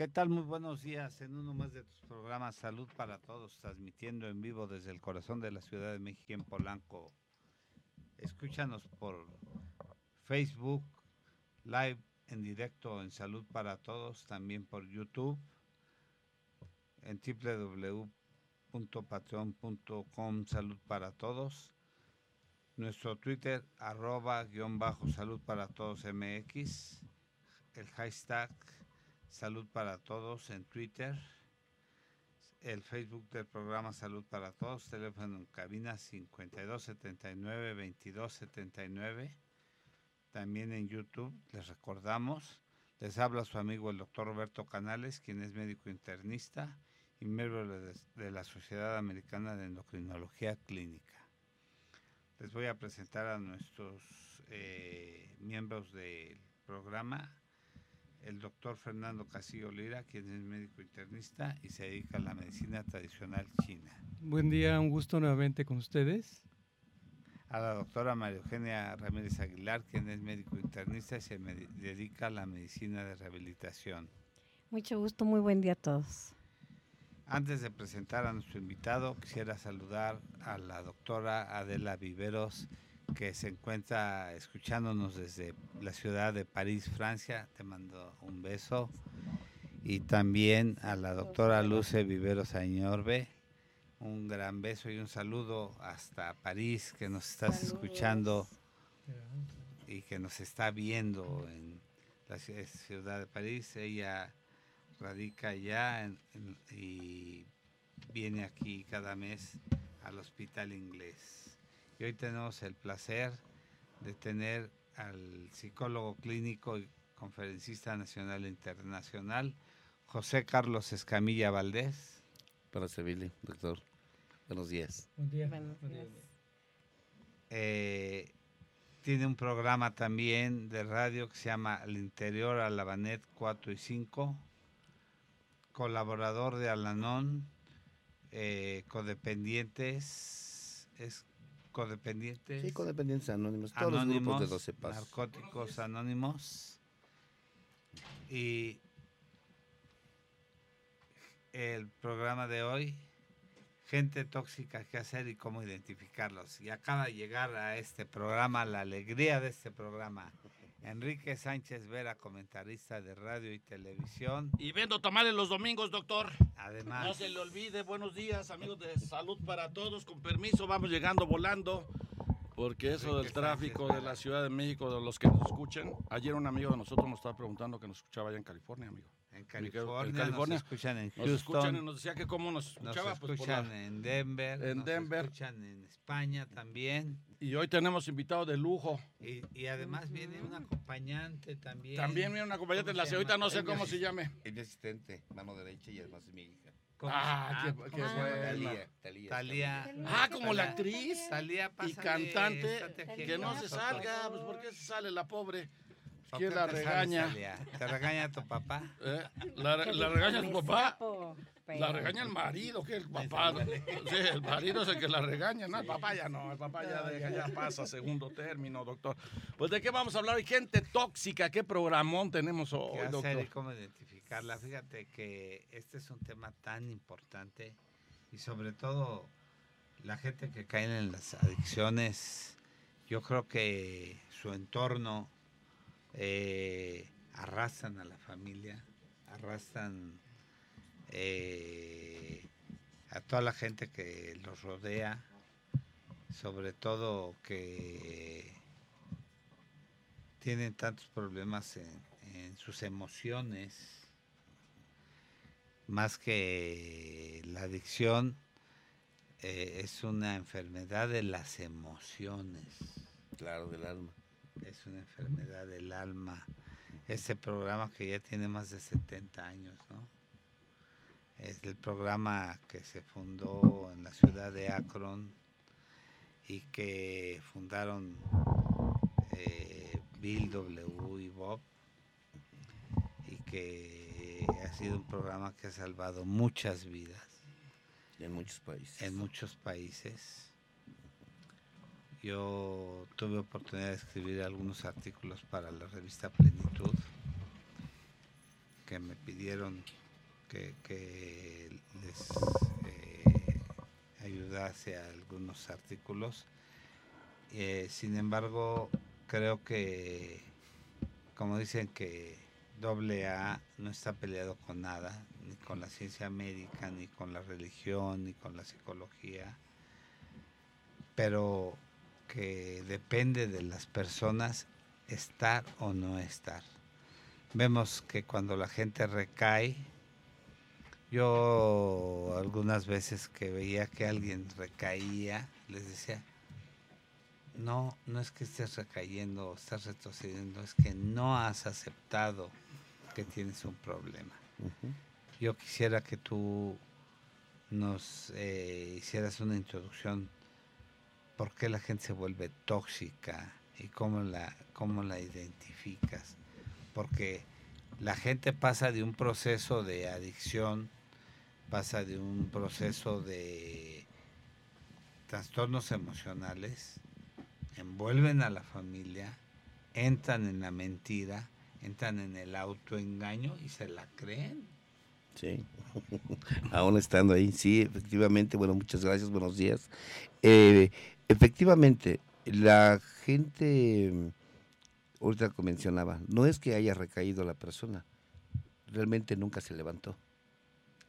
¿Qué tal? Muy buenos días en uno más de tus programas Salud para Todos, transmitiendo en vivo desde el corazón de la Ciudad de México en Polanco. Escúchanos por Facebook Live en directo en Salud para Todos, también por YouTube en www.patreon.com Salud para Todos. Nuestro Twitter arroba guion Salud para Todos MX. El hashtag Salud para Todos en Twitter, el Facebook del programa Salud para Todos, teléfono en cabina 5279-2279. También en YouTube, les recordamos, les habla su amigo el doctor Roberto Canales, quien es médico internista y miembro de la Sociedad Americana de Endocrinología Clínica. Les voy a presentar a nuestros eh, miembros del programa el doctor Fernando Casillo Lira, quien es médico internista y se dedica a la medicina tradicional china. Buen día, un gusto nuevamente con ustedes. A la doctora María Eugenia Ramírez Aguilar, quien es médico internista y se dedica a la medicina de rehabilitación. Mucho gusto, muy buen día a todos. Antes de presentar a nuestro invitado, quisiera saludar a la doctora Adela Viveros, que se encuentra escuchándonos desde la ciudad de París, Francia. Te mando un beso. Y también a la doctora Luce Viveros Añorbe. Un gran beso y un saludo hasta París, que nos estás escuchando y que nos está viendo en la ciudad de París. Ella radica allá y viene aquí cada mes al hospital inglés. Y hoy tenemos el placer de tener al psicólogo clínico y conferencista nacional e internacional, José Carlos Escamilla Valdés. Para servirle, doctor. Buenos días. Buen día. Eh, tiene un programa también de radio que se llama El Interior a la Banet 4 y 5, colaborador de Alanón, eh, codependientes, es codependientes. Sí, codependientes anónimos, todos los grupos de 12 pasos. Narcóticos anónimos. Y el programa de hoy, gente tóxica, qué hacer y cómo identificarlos. Y acaba de llegar a este programa, la alegría de este programa. Enrique Sánchez Vera, comentarista de radio y televisión. Y vendo tamales los domingos, doctor. Además. No se le olvide, buenos días, amigos de Salud para Todos. Con permiso, vamos llegando volando. Porque eso del tráfico de la Ciudad de México, de los que nos escuchen. Ayer un amigo de nosotros nos estaba preguntando que nos escuchaba allá en California, amigo. En California, en California nos escuchan en Houston. Nos escuchan y nos decía que cómo nos escuchaba. Nos pues, escuchan en Denver. En Denver. Nos escuchan en España también. Y hoy tenemos invitados de lujo. Y, y además viene un acompañante también. También viene un acompañante. La señorita no sé cómo se llame. Es mi asistente, mano derecha y además es mi hija. Ah, qué, qué ¿cómo se buena. Talía, Talía. Talía. Ah, como la actriz. Talía, y cantante. Que no se salga. Pues, ¿por qué se sale la pobre? ¿Por ¿Quién qué la regaña? ¿Te regaña tu papá? ¿Eh? ¿La, la regaña tu papá? La regaña el marido, que el papá. Sí, el marido es el que la regaña, ¿no? El papá ya no, el papá ya, deja, ya pasa segundo término, doctor. Pues de qué vamos a hablar hoy, gente tóxica, qué programón tenemos hoy, ¿Qué hacer doctor. y cómo identificarla? Fíjate que este es un tema tan importante y sobre todo la gente que cae en las adicciones, yo creo que su entorno eh, arrastran a la familia, arrastran eh, a toda la gente que los rodea, sobre todo que tienen tantos problemas en, en sus emociones, más que la adicción, eh, es una enfermedad de las emociones, Claro, del alma. es una enfermedad del alma. Este programa que ya tiene más de 70 años, ¿no? Es el programa que se fundó en la ciudad de Akron y que fundaron eh, Bill W. y Bob y que ha sido un programa que ha salvado muchas vidas En muchos países. en muchos países. Yo tuve oportunidad de escribir algunos artículos para la revista Plenitud, que me pidieron que, les eh, ayudase a algunos artículos. Eh, sin embargo, creo que, como dicen que doble A no está peleado con nada, ni con la ciencia médica, ni con la religión, ni con la psicología, pero que depende de las personas estar o no estar. Vemos que cuando la gente recae, yo algunas veces que veía que alguien recaía, les decía, no, no es que estés recayendo o estás retrocediendo, es que no has aceptado que tienes un problema. Yo quisiera que tú nos eh, hicieras una introducción por qué la gente se vuelve tóxica y cómo la, cómo la identificas. Porque la gente pasa de un proceso de adicción pasa de un proceso de trastornos emocionales, envuelven a la familia, entran en la mentira, entran en el autoengaño y se la creen. Sí, aún estando ahí, sí, efectivamente, bueno, muchas gracias, buenos días. Eh, efectivamente, la gente, ahorita mencionaba, no es que haya recaído la persona, realmente nunca se levantó.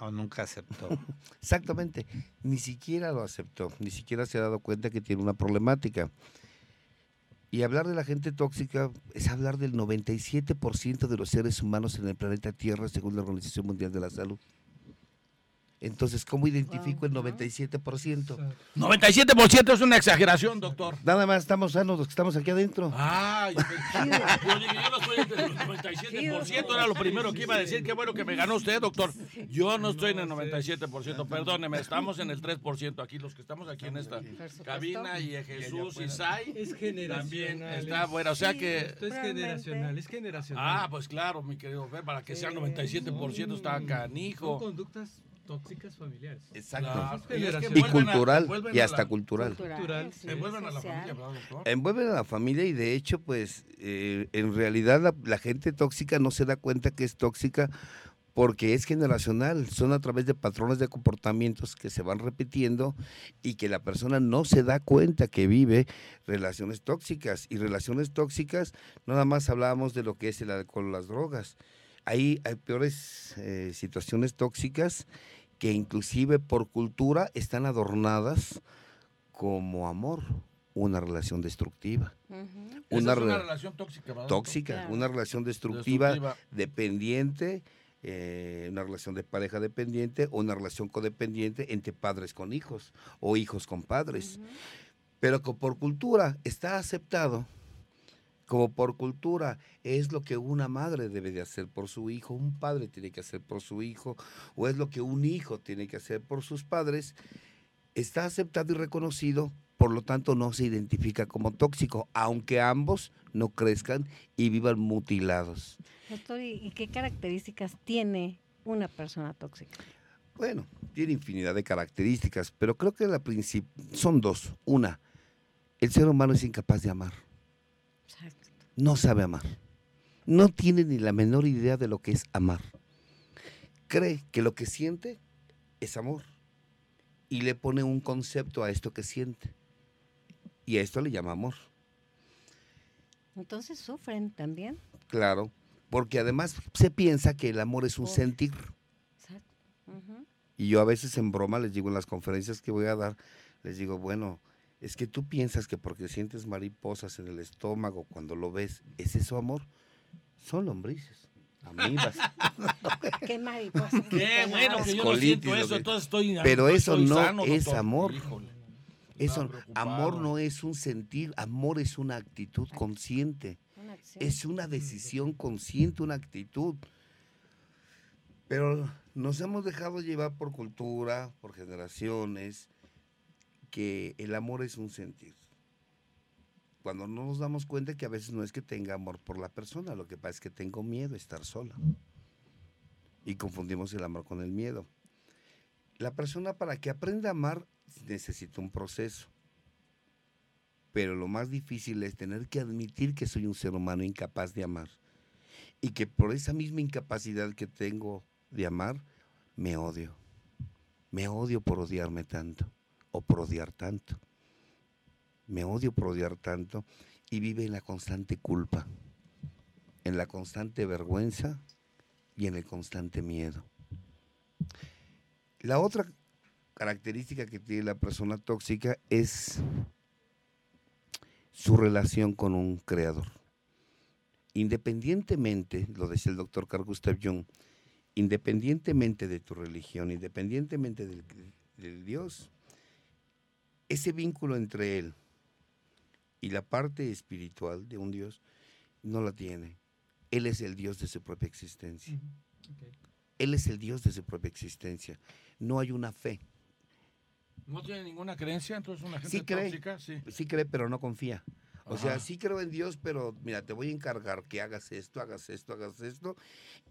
O nunca aceptó. Exactamente, ni siquiera lo aceptó, ni siquiera se ha dado cuenta que tiene una problemática. Y hablar de la gente tóxica es hablar del 97% de los seres humanos en el planeta Tierra, según la Organización Mundial de la Salud. Entonces, ¿cómo identifico el 97%? 97% es una exageración, doctor. Nada más estamos sanos los que estamos aquí adentro. Ah, yo, dije, yo no estoy en el 97%, era lo primero que iba a decir. Qué bueno que me ganó usted, doctor. Yo no estoy en el 97%, perdóneme, estamos en el 3% aquí, los que estamos aquí en esta cabina y Jesús y Sai. Es generacional. También está bueno, o sea que... Esto es generacional, es generacional. Ah, pues claro, mi querido, ver, para que sea 97% está canijo. Son conductas tóxicas familiares. Exacto. Claro. Y, a- cultural, y hasta la- cultural. Cultural, sí. Envuelven a la familia, ¿verdad, doctor? Envuelven a la familia y de hecho, pues, eh, en realidad la, la gente tóxica no se da cuenta que es tóxica porque es generacional, son a través de patrones de comportamientos que se van repitiendo y que la persona no se da cuenta que vive relaciones tóxicas. Y relaciones tóxicas, no nada más hablábamos de lo que es el alcohol, las drogas. Ahí hay peores eh, situaciones tóxicas que inclusive por cultura están adornadas como amor, una relación destructiva. Una es una re- relación tóxica, ¿verdad? tóxica, Claro. una relación destructiva, Destructiva. dependiente, eh, una relación de pareja dependiente o una relación codependiente entre padres con hijos o hijos con padres. Pero que por cultura está aceptado, como por cultura es lo que una madre debe de hacer por su hijo, un padre tiene que hacer por su hijo, o es lo que un hijo tiene que hacer por sus padres, está aceptado y reconocido, por lo tanto no se identifica como tóxico, aunque ambos no crezcan y vivan mutilados. Doctor, ¿y qué características tiene una persona tóxica? Bueno, tiene infinidad de características, pero creo que la son dos. Una, el ser humano es incapaz de amar. Exacto. No sabe amar. No tiene ni la menor idea de lo que es amar. Cree que lo que siente es amor. Y le pone un concepto a esto que siente. Y a esto le llama amor. Entonces sufren también. Claro. Porque además se piensa que el amor es un sentir. Exacto. Y yo a veces en broma les digo en las conferencias que voy a dar, les digo, bueno, es que tú piensas que porque sientes mariposas en el estómago cuando lo ves, ¿es eso amor? Son lombrices, amibas. Qué mariposas. Qué bueno que yo no Colitis, siento eso, entonces estoy Pero eso estoy no sano, es doctor. amor. Híjole. Eso, amor no es un sentir, amor es una actitud consciente, Una es una decisión consciente, una actitud. Pero nos hemos dejado llevar por cultura, por generaciones, que el amor es un sentir. Cuando no nos damos cuenta que a veces no es que tenga amor por la persona, lo que pasa es que tengo miedo a estar sola. Y confundimos el amor con el miedo. La persona para que aprenda a amar necesita un proceso. Pero lo más difícil es tener que admitir que soy un ser humano incapaz de amar. y que por esa misma incapacidad que tengo de amar, me odio. Me odio por odiarme tanto o por odiar tanto. Me odio por odiar tanto y vive en la constante culpa, en la constante vergüenza y en el constante miedo. La otra característica que tiene la persona tóxica es su relación con un creador. Independientemente, lo decía el doctor Carl Gustav Jung, independientemente de tu religión, independientemente del, del Dios, ese vínculo entre él y la parte espiritual de un Dios no la tiene. Él es el Dios de su propia existencia. Él es el Dios de su propia existencia. No hay una fe. ¿No tiene ninguna creencia? Entonces una gente sí cree, tóxica, sí. sí cree, pero no confía. O sea, sí creo en Dios, pero mira, te voy a encargar que hagas esto, hagas esto, hagas esto.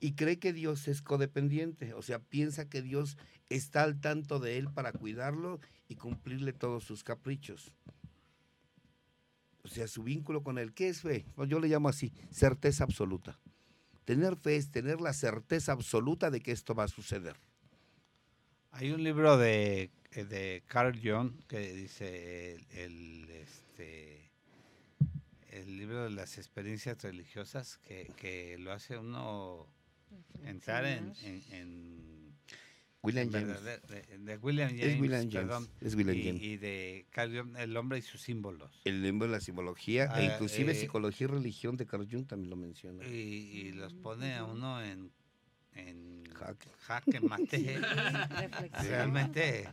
Y cree que Dios es codependiente. O sea, piensa que Dios está al tanto de él para cuidarlo y cumplirle todos sus caprichos. O sea, su vínculo con él. ¿Qué es fe? Pues yo le llamo así, certeza absoluta. Tener fe es tener la certeza absoluta de que esto va a suceder. Hay un libro de, eh, de Carl Jung que dice el, el, este, el libro de las experiencias religiosas que, que lo hace uno entrar en, en, en William James. de, de William James, Es William James. perdón, Es William y, James. y de Carl Jung, El hombre y sus símbolos. El libro de la simbología Ah, e inclusive eh, psicología y religión de Carl Jung también lo menciona. Y, y los pone a uno en, en Jaque. jaque mate. Realmente,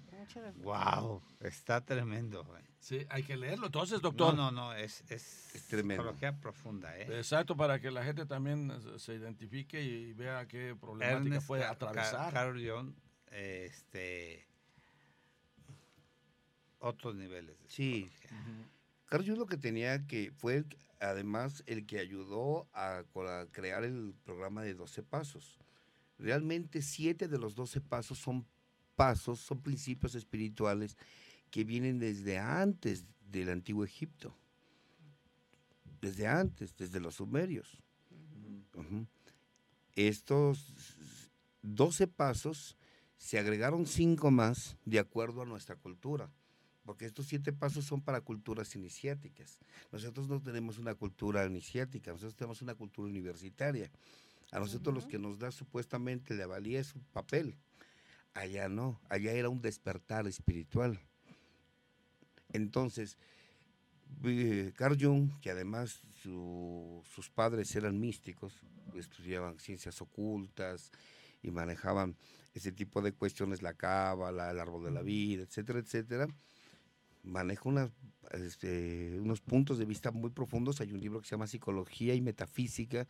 wow, está tremendo. güey. Sí, hay que leerlo. Entonces, No, doctor. no, no, es, es, Es tremendo. psicología profunda, ¿eh? Exacto, para que la gente también se- identifique y vea qué problemática Ernest puede atravesar. Carl Jung, este, otros niveles. de Sí. psicología. Carl Jung lo que tenía que fue el- además el que ayudó a, crear el programa de 12 pasos. Realmente siete de los 12 pasos son pasos, son principios espirituales que vienen desde antes del antiguo Egipto. Desde antes, desde los sumerios. Estos 12 pasos se agregaron cinco más de acuerdo a nuestra cultura porque estos siete pasos son para culturas iniciáticas. Nosotros no tenemos una cultura iniciática, nosotros tenemos una cultura universitaria. A nosotros los que nos da supuestamente la valía es un papel. Allá no, allá era un despertar espiritual. Entonces, Carl Jung, que además su- sus padres eran místicos, estudiaban ciencias ocultas y manejaban ese tipo de cuestiones, la cábala, el árbol de la vida, etcétera, etcétera, maneja unas, este, unos puntos de vista muy profundos. Hay un libro que se llama Psicología y Metafísica,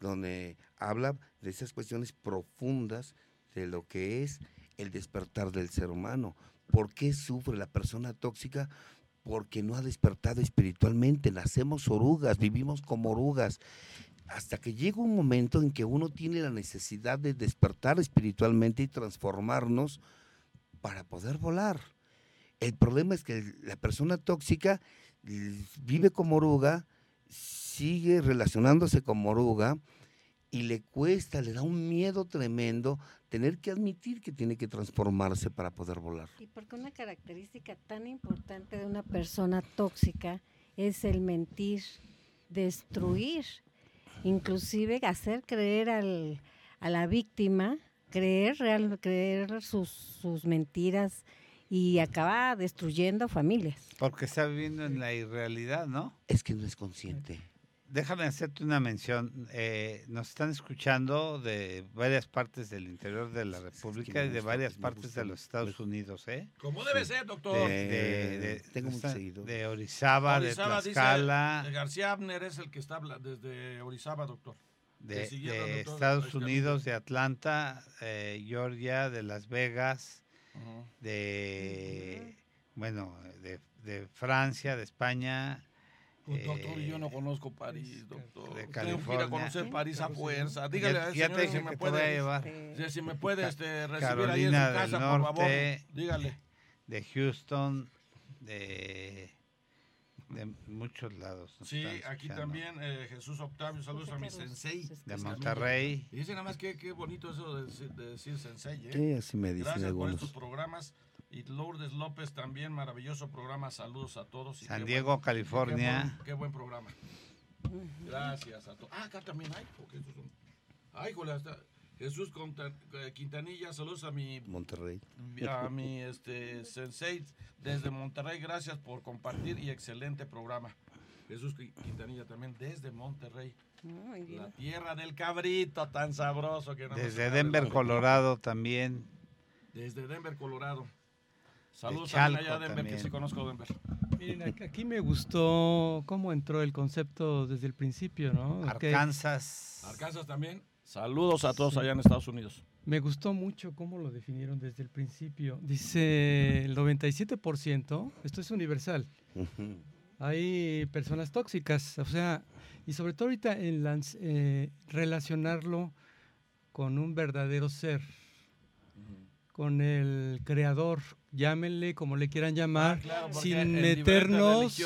donde habla de esas cuestiones profundas de lo que es el despertar del ser humano. ¿Por qué sufre la persona tóxica? Porque no ha despertado espiritualmente. Nacemos orugas, vivimos como orugas. Hasta que llega un momento en que uno tiene la necesidad de despertar espiritualmente y transformarnos para poder volar. El problema es que la persona tóxica vive como oruga, sigue relacionándose como oruga y le cuesta, le da un miedo tremendo tener que admitir que tiene que transformarse para poder volar. Y porque una característica tan importante de una persona tóxica es el mentir, destruir, inclusive hacer creer al, a la víctima, creer, real, creer sus, sus mentiras y acaba destruyendo familias. Porque está viviendo en la irrealidad, ¿no? Es que no es consciente. Déjame hacerte una mención. eh, nos están escuchando de varias partes del interior de la Es que República y de varias partes de los Estados Unidos, ¿eh? ¿Cómo debe ser, doctor? De, de- de- tengo de Orizaba, Orizaba, de dice, Tlaxcala, eh, García Abner es el que está desde Orizaba, doctor. de, doctor, Estados Oscar Unidos, de Atlanta, eh, Georgia, de Las Vegas, de, bueno, de, de Francia, de España. Pues, doctor, yo no eh, conozco París, doctor. de Tengo que ir a California. conocer París a fuerza. Dígale ya, al ya señor te si me puede, llevar. Este, si- si me puede este, recibir ahí en su Carolina del casa, por favor. Norte. Dígale. de Houston, de, de muchos lados. Sí, aquí también eh, Jesús Octavio, saludos a mi sensei. De Monterrey. Y dice nada más que qué bonito eso de, decir- de decir sensei, ¿eh? Sí, así me dicen Gracias por algunos. estos programas. Y Lourdes López también, maravilloso programa. Saludos a todos. y San Diego, buen- California. Qué buen, qué buen programa. Gracias a todos. Ah, acá también hay. porque estos son- Ay, jole, hasta Jesús eh, Quintanilla, saludos a mi, Monterrey. a mi este, sensei desde Monterrey. Gracias por compartir y excelente programa. Jesús Qui- Quintanilla también desde Monterrey. Muy bien. La tierra del cabrito tan sabroso que no Desde Denver, Colorado también. Desde Denver, Colorado. Saludos Chalco también allá a Denver, que sí conozco Denver. Miren, aquí, me gustó cómo entró el concepto desde el principio, ¿no? Arkansas. Arkansas también. Saludos a todos Sí. allá en Estados Unidos. me gustó mucho cómo lo definieron desde el principio. Dice el 97%, esto es universal, hay personas tóxicas, o sea, y sobre todo ahorita en lanz- eh, relacionarlo con un verdadero ser, con el creador, llámenle como le quieran llamar, Ah, claro, sin en meternos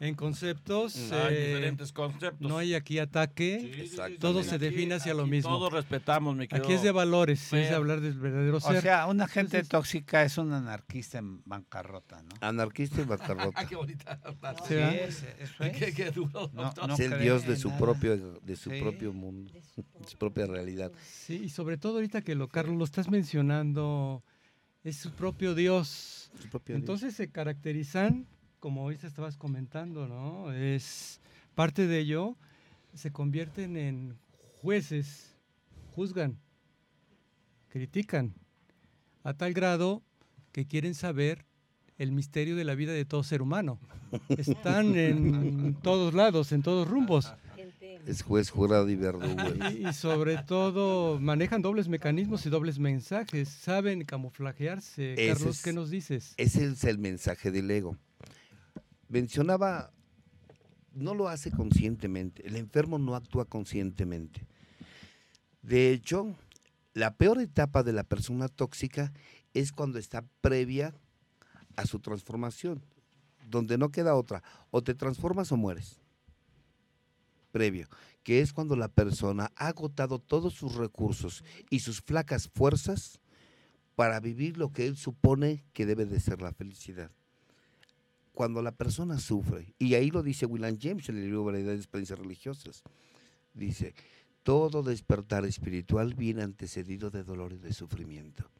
en conceptos. hay eh, diferentes conceptos. no hay aquí ataque, Sí, todo se define hacia lo aquí mismo. Todos respetamos, mi querido. aquí es de valores, es Fer. hablar del verdadero O ser. sea, una gente Entonces- tóxica es un anarquista en bancarrota, ¿no? Anarquista y bancarrota. Qué bonita. frase. Sí, es, eso es. qué, qué duro, No, doctor. no es el dios de en su nada. propio, de su Sí. propio mundo, de su propia realidad. Sí, y sobre todo ahorita que lo, Carlos, lo estás mencionando, es su propio Dios. Su propio dios. Entonces se caracterizan, como hoy te estabas comentando, ¿no? Es parte de ello, se convierten en jueces, juzgan, critican, a tal grado que quieren saber el misterio de la vida de todo ser humano. Están en todos lados, en todos rumbos. Es juez, jurado y verdugo. Y, y sobre todo manejan dobles mecanismos y dobles mensajes, saben camuflajearse. Ese Carlos, es- ¿qué nos dices? Ese es el mensaje del ego. Mencionaba, no lo hace conscientemente, el enfermo no actúa conscientemente. De hecho, la peor etapa de la persona tóxica es cuando está previa a su transformación, donde no queda otra, o te transformas o mueres. Previo, que es cuando la persona ha agotado todos sus recursos y sus flacas fuerzas para vivir lo que él supone que debe de ser la felicidad. Cuando la persona sufre, y ahí lo dice William James en el libro Variedad de Experiencias Religiosas, dice, todo despertar espiritual viene antecedido de dolor y de sufrimiento.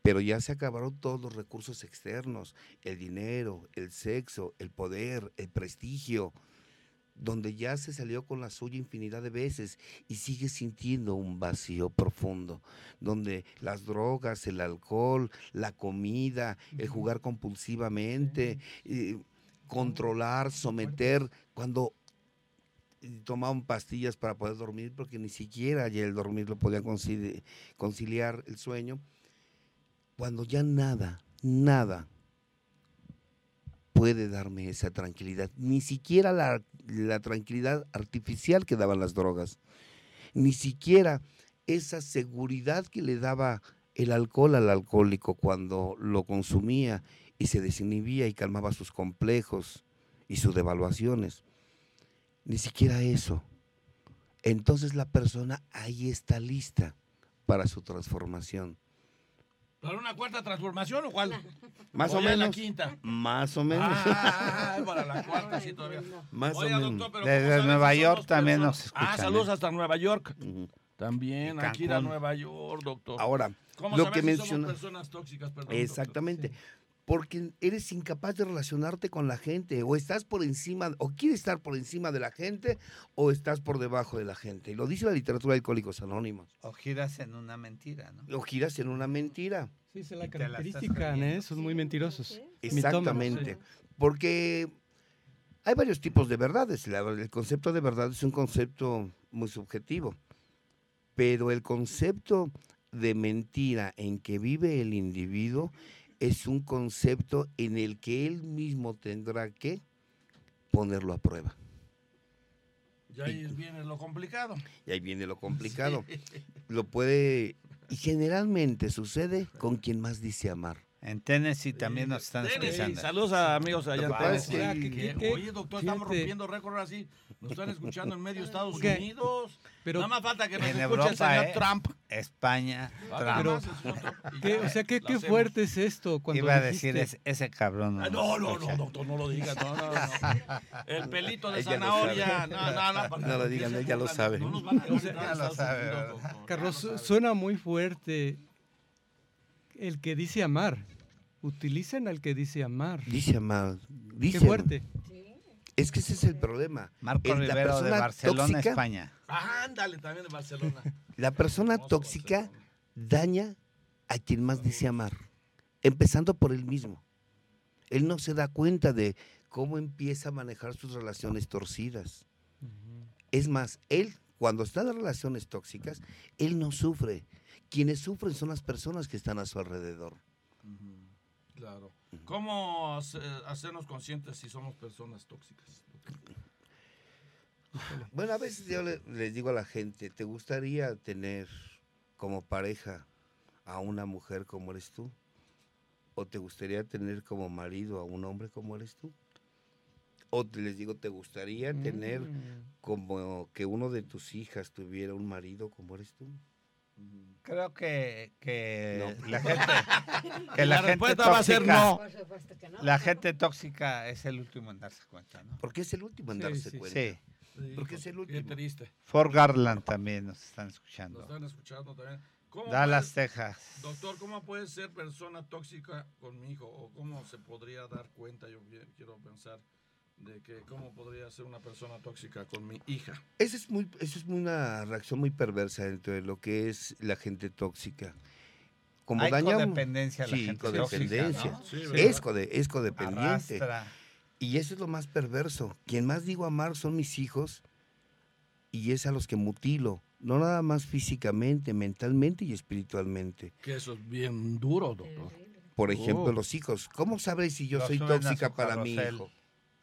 Pero ya se acabaron todos los recursos externos, el dinero, el sexo, el poder, el prestigio, donde ya se salió con la suya infinidad de veces y sigue sintiendo un vacío profundo, donde las drogas, el alcohol, la comida, el jugar compulsivamente, eh, controlar, someter, cuando tomaban pastillas para poder dormir, porque ni siquiera ya el dormir lo podían concili- conciliar el sueño, cuando ya nada, nada puede darme esa tranquilidad, ni siquiera la, la tranquilidad artificial que daban las drogas, ni siquiera esa seguridad que le daba el alcohol al alcohólico cuando lo consumía y se desinhibía y calmaba sus complejos y sus devaluaciones. Ni siquiera eso. Entonces la persona ahí está lista para su transformación. ¿Para una cuarta transformación o cuál? Más o ya en la menos. quinta. Más o menos. Ah, para la cuarta sí todavía. Más o Oiga, menos. doctor, pero Desde ¿cómo sabe si Nueva York también nos Ah, escuchan, saludos ¿eh? hasta Nueva York. También, Y hay que ir a. Nueva York, doctor. Ahora, ¿Cómo lo que si menciona- somos personas tóxicas? Perdón, doctor? Porque eres incapaz de relacionarte con la gente. O estás por encima, o quieres estar por encima de la gente, o estás por debajo de la gente. Y lo dice la literatura de Alcohólicos Anónimos. O giras en una mentira, ¿no? O giras en una mentira. Sí, es la característica, ¿eh? Son muy mentirosos. Exactamente. Porque hay varios tipos de verdades. La- el concepto de verdad es un concepto muy subjetivo. Pero el concepto de mentira en que vive el individuo es un concepto en el que él mismo tendrá que ponerlo a prueba. Ya ahí viene lo complicado. Y ahí viene lo complicado. Lo puede, y generalmente sucede con quien más dice amar. En Tennessee también nos están Tennessee, escuchando. Saludos a amigos allá en Tennessee. que- Que- que- que- Oye, doctor, estamos rompiendo récord así. Nos están escuchando en medio de Estados. Unidos. Pero- Nada más falta que nos En escuche Europa, el señor ¿eh? Trump. España, Ah, Trump. Pero- es otro. Y ¿Qué- ya, o sea, ¿qué, qué fuerte es esto? Cuando Iba a decir, ese, ese cabrón no. Ah, No, no, no, doctor, no lo digas. No, no, no. El pelito de zanahoria. No, no, no. No lo digan, ella lo sabe. No nos van a lo sabe. Carlos, suena muy fuerte el que dice amar. Utilicen al que dice amar. Dice Amado, Qué dice, fuerte. Es que ese es el problema. Marco El- la Rivero de persona Barcelona, tóxica- España. Ah, ándale, también de Barcelona. La persona tóxica Barcelona. daña a quien más dice amar, empezando por él mismo. Él no se da cuenta de cómo empieza a manejar sus relaciones torcidas. Es más, él, cuando está en relaciones tóxicas, él no sufre. Quienes sufren son las personas que están a su alrededor. Claro. ¿Cómo hace- hacernos conscientes si somos personas tóxicas? Bueno, a veces yo le- les digo a la gente, ¿te gustaría tener como pareja a una mujer como eres tú? ¿O te gustaría tener como marido a un hombre como eres tú? O te les digo, ¿te gustaría tener Mm. como que uno de tus hijas tuviera un marido como eres tú? Creo que, que No. la gente, que la, La gente respuesta va a ser tóxica- no. La gente tóxica es el último en darse cuenta, ¿no? Porque es el último en Sí, darse sí, cuenta. Sí. Porque es el Qué último. triste. Fort Garland también nos están Nos escuchando. están escuchando también. ¿Cómo Dallas, puedes- Texas. Doctor, ¿cómo puede ser persona tóxica con mi hijo? ¿O cómo se podría dar cuenta? Yo qui- quiero pensar de que cómo podría ser una persona tóxica con mi hija. Esa es, muy, eso es una reacción muy perversa dentro de lo que es la gente tóxica. Como Hay daña codependencia a la sí, gente codependencia. tóxica, ¿no? Es, code- es codependiente. Arrastra. Y eso es lo más perverso. Quien más digo amar son mis hijos y es a los que mutilo. No nada más físicamente, mentalmente y espiritualmente. Que eso es bien duro, doctor. Por ejemplo, Oh. los hijos. ¿Cómo sabes si yo soy tóxica para mi hijo?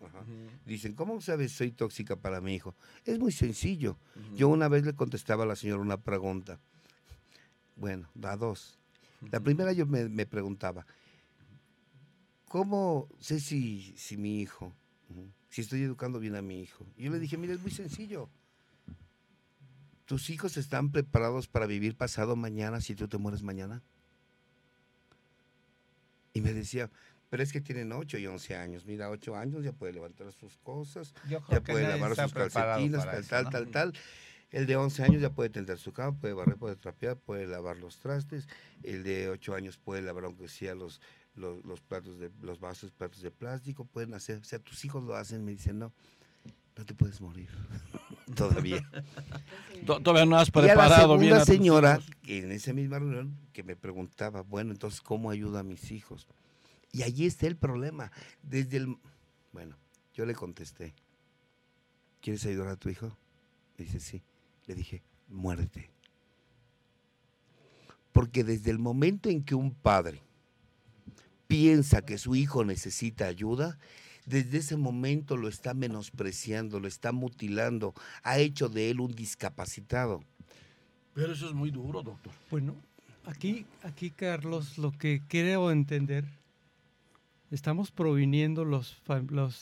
Ajá. Dicen, ¿cómo sabes soy tóxica para mi hijo? Es muy sencillo. Yo una vez le contestaba a la señora una pregunta. Bueno, da dos. La primera yo me, me preguntaba, ¿cómo sé si, si mi hijo, si estoy educando bien a mi hijo? Y yo le dije, mira, es muy sencillo. ¿Tus hijos están preparados para vivir pasado mañana si tú te mueres mañana? Y me decía, pero es que tienen 8 y 11 años. Mira, 8 años ya puede levantar sus cosas, Yo ya que puede lavar sus calcetines, tal, eso, tal, ¿no? tal, tal. El de 11 años ya puede tender su cama, puede barrer, puede trapear, puede lavar los trastes. El de 8 años puede lavar, aunque sea los, los, los platos, de, los vasos, platos de plástico, pueden hacer. O sea, tus hijos lo hacen, me dicen, no, no te puedes morir todavía. To- Todavía no has preparado bien segunda a tus señora, en esa misma reunión, que me preguntaba, bueno, entonces, ¿cómo ayuda a mis hijos? Y allí está el problema. Desde el... Bueno, yo le contesté, ¿quieres ayudar a tu hijo? Dice, sí. Le dije, muérete. Porque desde el momento en que un padre piensa que su hijo necesita ayuda, desde ese momento lo está menospreciando, lo está mutilando, ha hecho de él un discapacitado. Pero eso es muy duro, doctor. Bueno, aquí, aquí Carlos, lo que creo entender, estamos proviniendo los,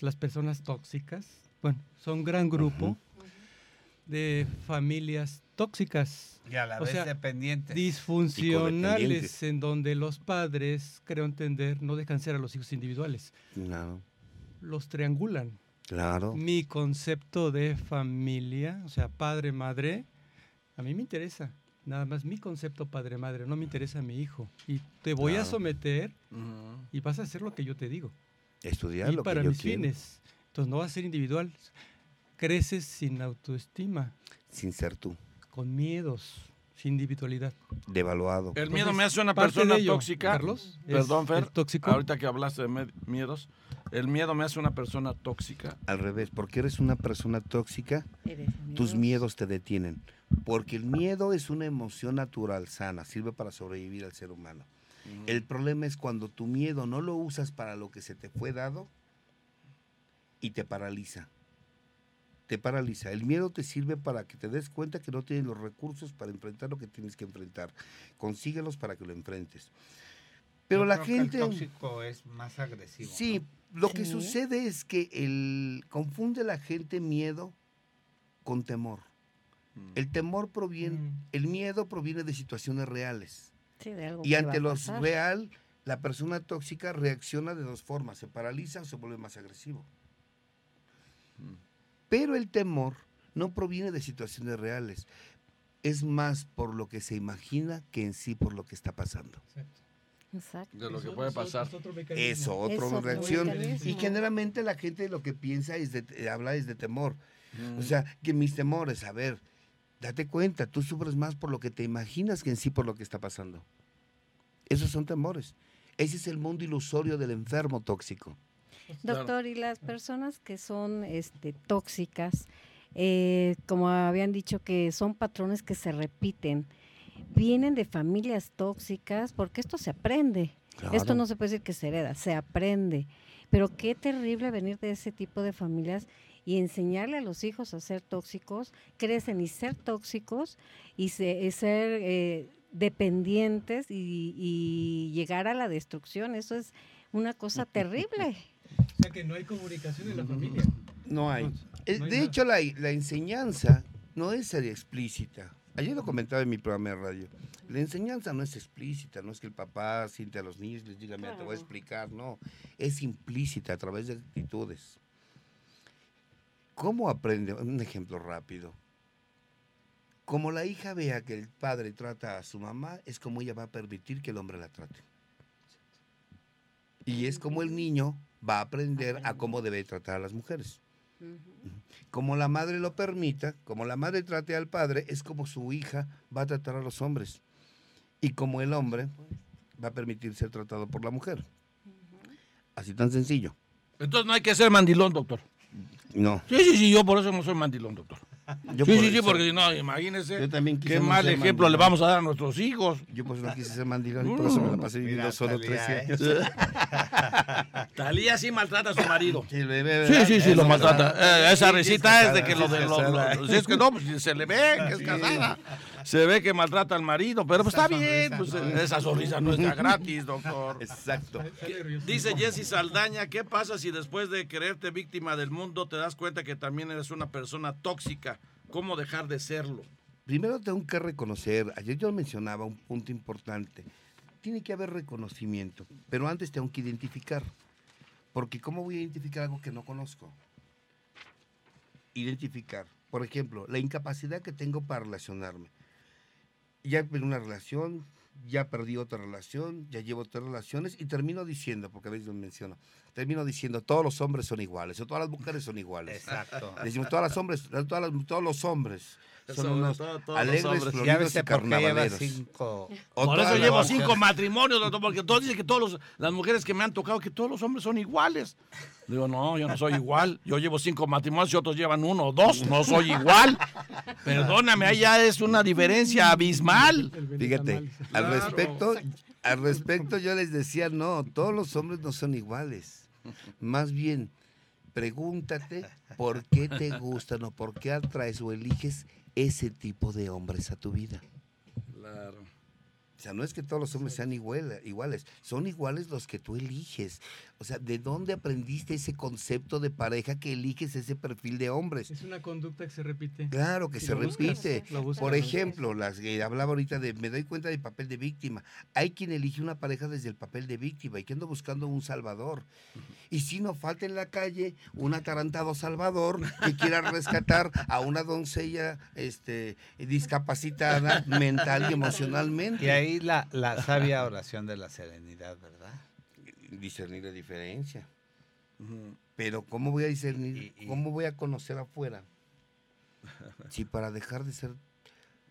las personas tóxicas, bueno, son un gran grupo de familias tóxicas, Y a la O vez sea, dependientes. disfuncionales, en donde los padres, creo entender, no dejan ser a los hijos individuales, No, los triangulan. claro. Mi concepto de familia, o sea, padre, madre, a mí me interesa. Nada más mi concepto padre, madre, no me interesa mi hijo. Y te voy a Claro. someter y vas a hacer lo que yo te digo. Estudiar y lo para que yo mis quiero, fines. Entonces no va a ser individual. Creces sin autoestima, sin ser tú, con miedos, sin individualidad. devaluado. El miedo Entonces, me hace una persona ello, tóxica. Carlos, es Perdón, Fer. tóxico. Ahorita que hablaste de miedos, el miedo me hace una persona tóxica. Al revés, porque eres una persona tóxica, Eres tus miedos te detienen. Porque el miedo es una emoción natural, sana, sirve para sobrevivir al ser humano. El problema es cuando tu miedo no lo usas para lo que se te fue dado y te paraliza. Te paraliza. El miedo te sirve para que te des cuenta que no tienes los recursos para enfrentar lo que tienes que enfrentar. Consíguelos para que lo enfrentes. Pero Yo la creo que el gente... tóxico es más agresivo. Sí, ¿no? lo que Sí. sucede es que el, confunde la gente miedo con temor. El temor proviene, Mm. el miedo proviene de situaciones reales. Sí, de algo Y que ante lo real, la persona tóxica reacciona de dos formas, se paraliza o se vuelve más agresivo. Pero el temor no proviene de situaciones reales, es más por lo que se imagina que en sí por lo que está pasando. Exacto. De lo que puede pasar. es otro mecanismo. Eso, otra Es otro reacción. Y generalmente la gente lo que piensa es de, eh, habla es de temor. Mm. O sea, que mis temores, a ver, date cuenta, tú sufres más por lo que te imaginas que en sí por lo que está pasando. Esos son temores. Ese es el mundo ilusorio del enfermo tóxico. Claro. Doctor, y las personas que son este, tóxicas, eh, como habían dicho que son patrones que se repiten, vienen de familias tóxicas, porque esto se aprende. Esto no se puede decir que se hereda, se aprende. Pero qué terrible venir de ese tipo de familias y enseñarle a los hijos a ser tóxicos, crecen y ser tóxicos y, se- y ser eh, dependientes y, y llegar a la destrucción. Eso es una cosa terrible. O sea que no hay comunicación en la familia. No hay. No, no hay de hecho, la, la enseñanza no es ser explícita. Ayer lo comentaba en mi programa de radio. La enseñanza no es explícita, no es que el papá siente a los niños y les diga, mira, te voy a explicar, no. Es implícita a través de actitudes. ¿Cómo aprende? Un ejemplo rápido. Como la hija vea que el padre trata a su mamá, es como ella va a permitir que el hombre la trate. Y es como el niño va a aprender a cómo debe tratar a las mujeres. Como la madre lo permita, como la madre trate al padre, es como su hija va a tratar a los hombres. Y como el hombre va a permitir ser tratado por la mujer. Así tan sencillo. Entonces no hay que ser mandilón, doctor. No. Sí, sí, sí, yo por eso no soy mandilón, doctor. Yo sí, sí, sí, porque si no, imagínese Yo también quise qué no mal ejemplo le vamos a dar a nuestros hijos. Yo por eso no quise ser mandilón y por eso me la pasé viviendo Mira, solo Talía, 13 ¿eh? años. Talía sí maltrata a su marido. Sí, el bebé, Sí, ¿verdad? sí, sí, lo maltrata. Eh, esa risita es es de que lo de los... si es que no, pues se le ve que es casada. Se ve que maltrata al marido, pero pues está bien. Pues, ¿no? esa sonrisa no está gratis, doctor. Exacto. Dice Jessy Saldaña, ¿qué pasa si después de creerte víctima del mundo te das cuenta que también eres una persona tóxica? ¿Cómo dejar de serlo? Primero tengo que reconocer, ayer yo mencionaba un punto importante, tiene que haber reconocimiento, pero antes tengo que identificar, porque ¿cómo voy a identificar algo que no conozco? Identificar, por ejemplo, la incapacidad que tengo para relacionarme. Ya perdí una relación, ya perdí otra relación, ya llevo tres relaciones y termino diciendo, porque a veces lo menciono, termino diciendo, todos los hombres son iguales o todas las mujeres son iguales. Exacto. Decimos, todas las hombres, todas las- todos los hombres son unos todo todos los alegres, hombres. Ya floridos ves y por qué lleva carnavaleros. cinco. O Por eso llevo cinco matrimonios, doctor, porque todos dicen que todas los- las mujeres que me han tocado, que todos los hombres son iguales. Digo, no, yo no soy igual. Yo llevo cinco matrimonios y otros llevan uno o dos. No soy igual. Perdóname, ahí ya es una diferencia abismal. Fíjate, al respecto, al respecto yo les decía, no, todos los hombres no son iguales. Más bien, pregúntate por qué te gustan o por qué atraes o eliges ese tipo de hombres a tu vida. Claro. O sea, no es que todos los hombres sean igual- iguales, son iguales los que tú eliges. O sea, ¿de dónde aprendiste ese concepto de pareja que eliges ese perfil de hombres? Es una conducta que se repite. Claro que Si se lo buscas, repite. buscas. Por ejemplo, las que hablaba ahorita de me doy cuenta del papel de víctima. Hay quien elige una pareja desde el papel de víctima y que anda buscando un salvador. Y si no falta en la calle un atarantado salvador que quiera rescatar a una doncella este, discapacitada mental y emocionalmente. Ahí la, la sabia oración de la serenidad, ¿verdad? discernir la diferencia. Pero ¿cómo voy a discernir? Y- y- ¿Cómo voy a conocer afuera? Si para dejar de ser,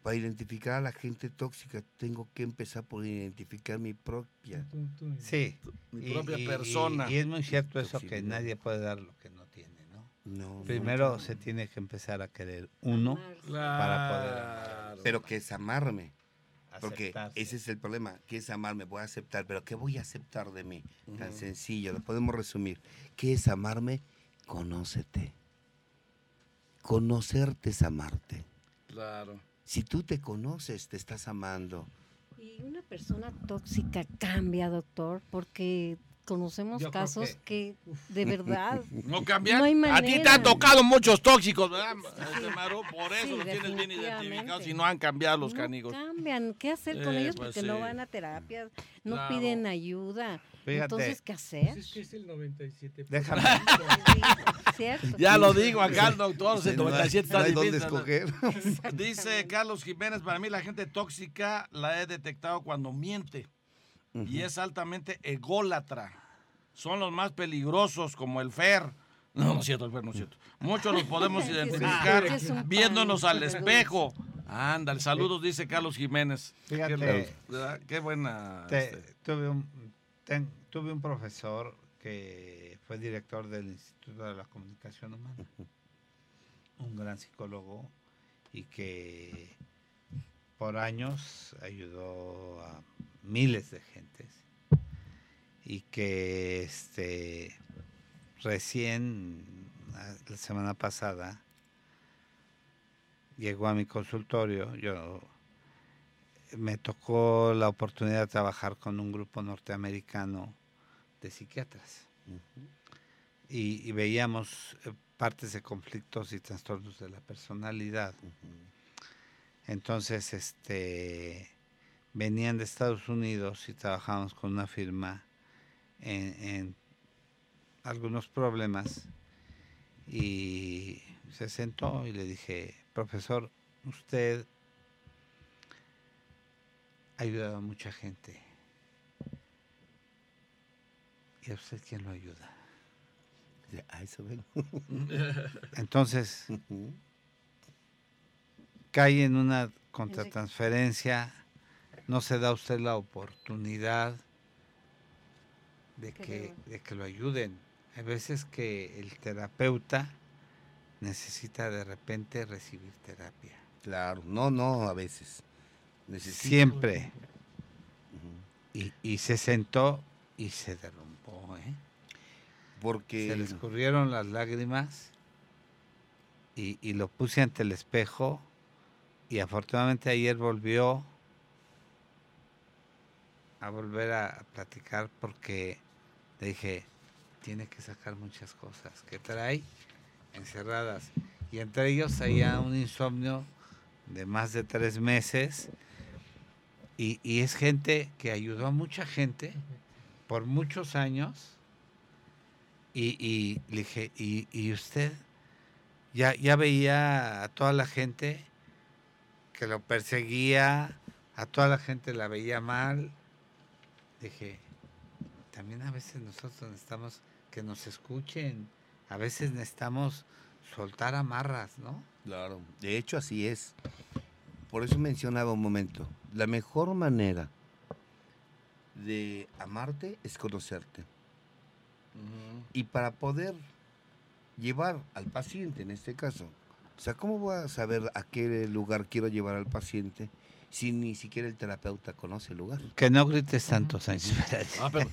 para identificar a la gente tóxica, tengo que empezar por identificar mi propia. Sí. Mi Y- propia y- y- persona. Y, es muy cierto eso que nadie puede dar lo que no tiene, ¿no? No, Primero se tiene que empezar a querer uno, Para poder Claro. pero que es amarme. Porque aceptarse. ese es el problema, que es amarme, voy a aceptar, pero ¿qué voy a aceptar de mí? Tan sencillo, lo podemos resumir. ¿Qué es amarme? Conócete. Conocerte es amarte. Claro. Si tú te conoces, te estás amando. Y una persona tóxica cambia, doctor, porque conocemos Yo casos que... de verdad No cambian. No hay a ti te han tocado muchos tóxicos, ¿verdad? Este, Maru? por eso Sí, los tienes bien identificados y no han cambiado los no canigos. cambian. ¿Qué hacer con Eh, ellos? pues Porque no van a terapias, no Claro. piden ayuda. Fíjate. Entonces, ¿qué hacer? Es que es el 97. Déjame. Cierto. Ya lo digo acá el doctor, Sí, el no hay- 97 no está hay dónde difícil, ¿no? escoger. Dice Carlos Jiménez, para mí la gente tóxica la he detectado cuando miente y es altamente ególatra. Son los más peligrosos como el Fer. No, no es cierto, el Fer no es cierto. Muchos los podemos identificar viéndonos al espejo. Ándale, saludos, dice Carlos Jiménez. Fíjate. Qué, buena. Te- este, tuve, un, ten- tuve un profesor que fue director del Instituto de la Comunicación Humana, un gran psicólogo y que por años ayudó a miles de gentes y que este recién a- la semana pasada llegó a mi consultorio yo me tocó la oportunidad de trabajar con un grupo norteamericano de psiquiatras. Y, y veíamos eh, partes de conflictos y trastornos de la personalidad. Entonces, este, venían de Estados Unidos y trabajamos con una firma en, en algunos problemas y se sentó y le dije, profesor, usted ha ayudado a mucha gente. ¿Y a usted quién lo ayuda? A eso vengo. Entonces, cae en una contratransferencia, no se da a usted la oportunidad de Que de que lo ayuden. Hay veces que el terapeuta necesita de repente recibir terapia. Claro, no, no, a veces. Necesito- Siempre. Y, y se sentó y se derrumbó, ¿eh? Porque Se le escurrieron las lágrimas y, y lo puse ante el espejo y afortunadamente ayer volvió a volver a, platicar porque le dije, tiene que sacar muchas cosas que trae encerradas. Y entre ellos había un insomnio de más de tres meses y, y es gente que ayudó a mucha gente por muchos años y, y le dije, ¿y, y usted? Ya, ya veía a toda la gente que lo perseguía, a toda la gente la veía mal. Dije, también a veces nosotros necesitamos que nos escuchen, a veces necesitamos soltar amarras, ¿no? Claro, de hecho así es. Por eso mencionaba un momento, la mejor manera de amarte es conocerte. Y para poder llevar al paciente, en este caso, o sea, ¿cómo voy a saber a qué lugar quiero llevar al paciente si ni siquiera el terapeuta conoce el lugar? Que no grites tanto, Sánchez. Ah, pero-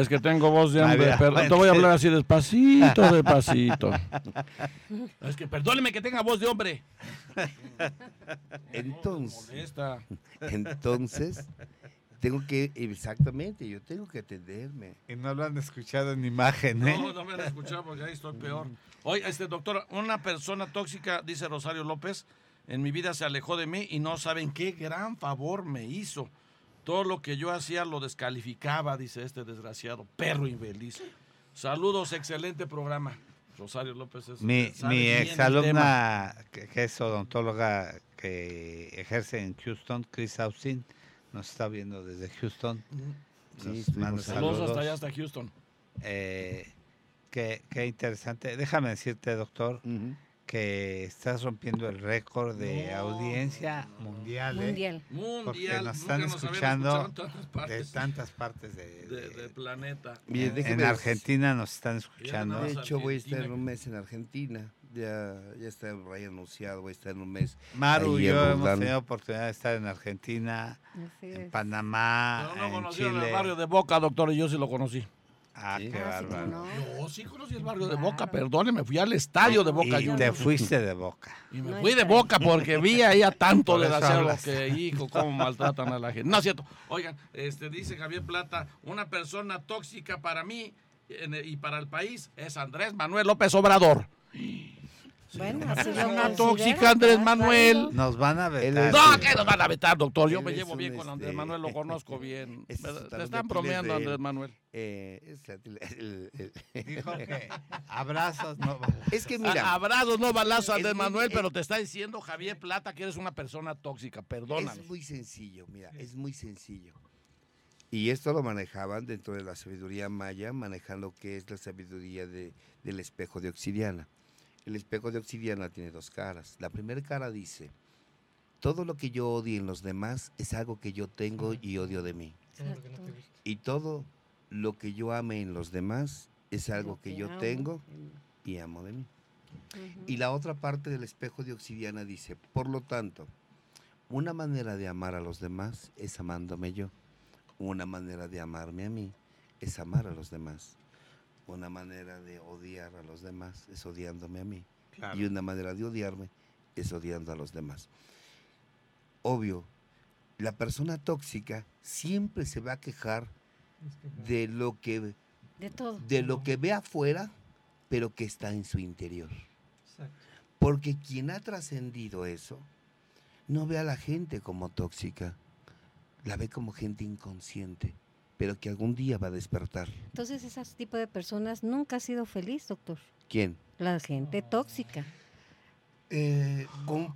es que tengo voz de ver, perdón, te voy a hablar así despacito, despacito. Es que perdóneme que tenga voz de hombre. Entonces, entonces, tengo que, exactamente, yo tengo que atenderme. Y no lo han escuchado en imagen, ¿eh? No, no me han escuchado porque ahí estoy peor. Oye, este doctor, una persona tóxica, dice Rosario López, en mi vida se alejó de mí y no saben qué gran favor me hizo. Todo lo que yo hacía lo descalificaba, dice este desgraciado, perro infeliz. Saludos, excelente programa. Rosario López es Mi, mi exalumna, que, que es odontóloga que ejerce en Houston, Chris Austin, nos está viendo desde Houston. Sí, manda Saludos hasta saludos. allá, hasta Houston. Eh, qué, qué interesante. Déjame decirte, doctor. Que estás rompiendo el récord de No, audiencia mundial, ¿eh? Mundial. Nos nunca están nos habían escuchando tantas de tantas partes de, de- de- del planeta. En, Argentina nos están escuchando. De hecho, voy a estar un mes en Argentina. Ya, ya está el rey anunciado, voy a estar en un mes. Maru Ahí y yo hemos tenido oportunidad de estar en Argentina, Así en es. Panamá, Pero no en conocieron el Chile. barrio de Boca, doctor, y yo sí lo conocí. Ah, Sí. qué Ah, bárbaro. sí conocí el barrio de Boca, perdóneme, fui al estadio de Boca Y te fuiste de boca. Y me No fui de boca porque vi ahí a tanto desgraciado hablas. que hijo, cómo maltratan a la gente. No es cierto. Oigan, este dice Javier Plata, una persona tóxica para mí en- y para el país es Andrés Manuel López Obrador. Bueno, Una así persona considero, tóxica, Andrés. Manuel. Nos van a vetar. es- No, que nos van a vetar, doctor. Yo me es llevo bien con Andrés este, Manuel, lo conozco bien. es Te están bromeando. Andrés Manuel. Eh, es Dijo que abrazos no. es que mira, abrazos, no balazos, Es Andrés Manuel, es- pero te está diciendo Javier Plata que eres una persona tóxica. Perdónanos. es muy sencillo, mira, es muy sencillo. Y esto lo manejaban dentro de la sabiduría maya, manejando lo que es la sabiduría de- del espejo de Obsidiana. El espejo de Obsidiana tiene dos caras. La primera cara dice, todo lo que yo odie en los demás es algo que yo tengo y odio de mí. Exacto. Y todo lo que yo ame en los demás es algo que yo amo. tengo y amo de mí. Y la otra parte del espejo de obsidiana dice, por lo tanto, una manera de amar a los demás es amándome yo. Una manera de amarme a mí es amar a los demás. Una manera de odiar a los demás es odiándome a mí. Claro. Y una manera de odiarme es odiando a los demás. Obvio, la persona tóxica siempre se va a quejar de lo que, De todo. de lo que ve afuera, pero que está en su interior. Exacto. Porque quien ha trascendido eso no ve a la gente como tóxica, la ve como gente inconsciente, pero que algún día va a despertar. Entonces, ese tipo de personas nunca ha sido feliz, doctor. ¿Quién? La gente tóxica. Eh,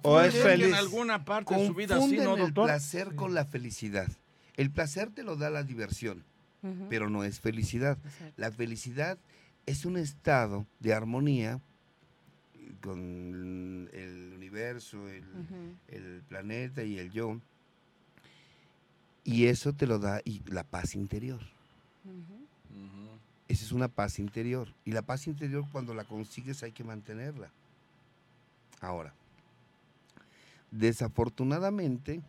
O es feliz. En alguna parte de su vida sí, confunden ¿no, el doctor? placer con la felicidad. El placer te lo da la diversión, pero no es felicidad. exacto. La felicidad es un estado de armonía con el universo, el, el planeta y el yo. Y eso te lo da y la paz interior. Esa es una paz interior. Y la paz interior cuando la consigues hay que mantenerla. Ahora, desafortunadamente,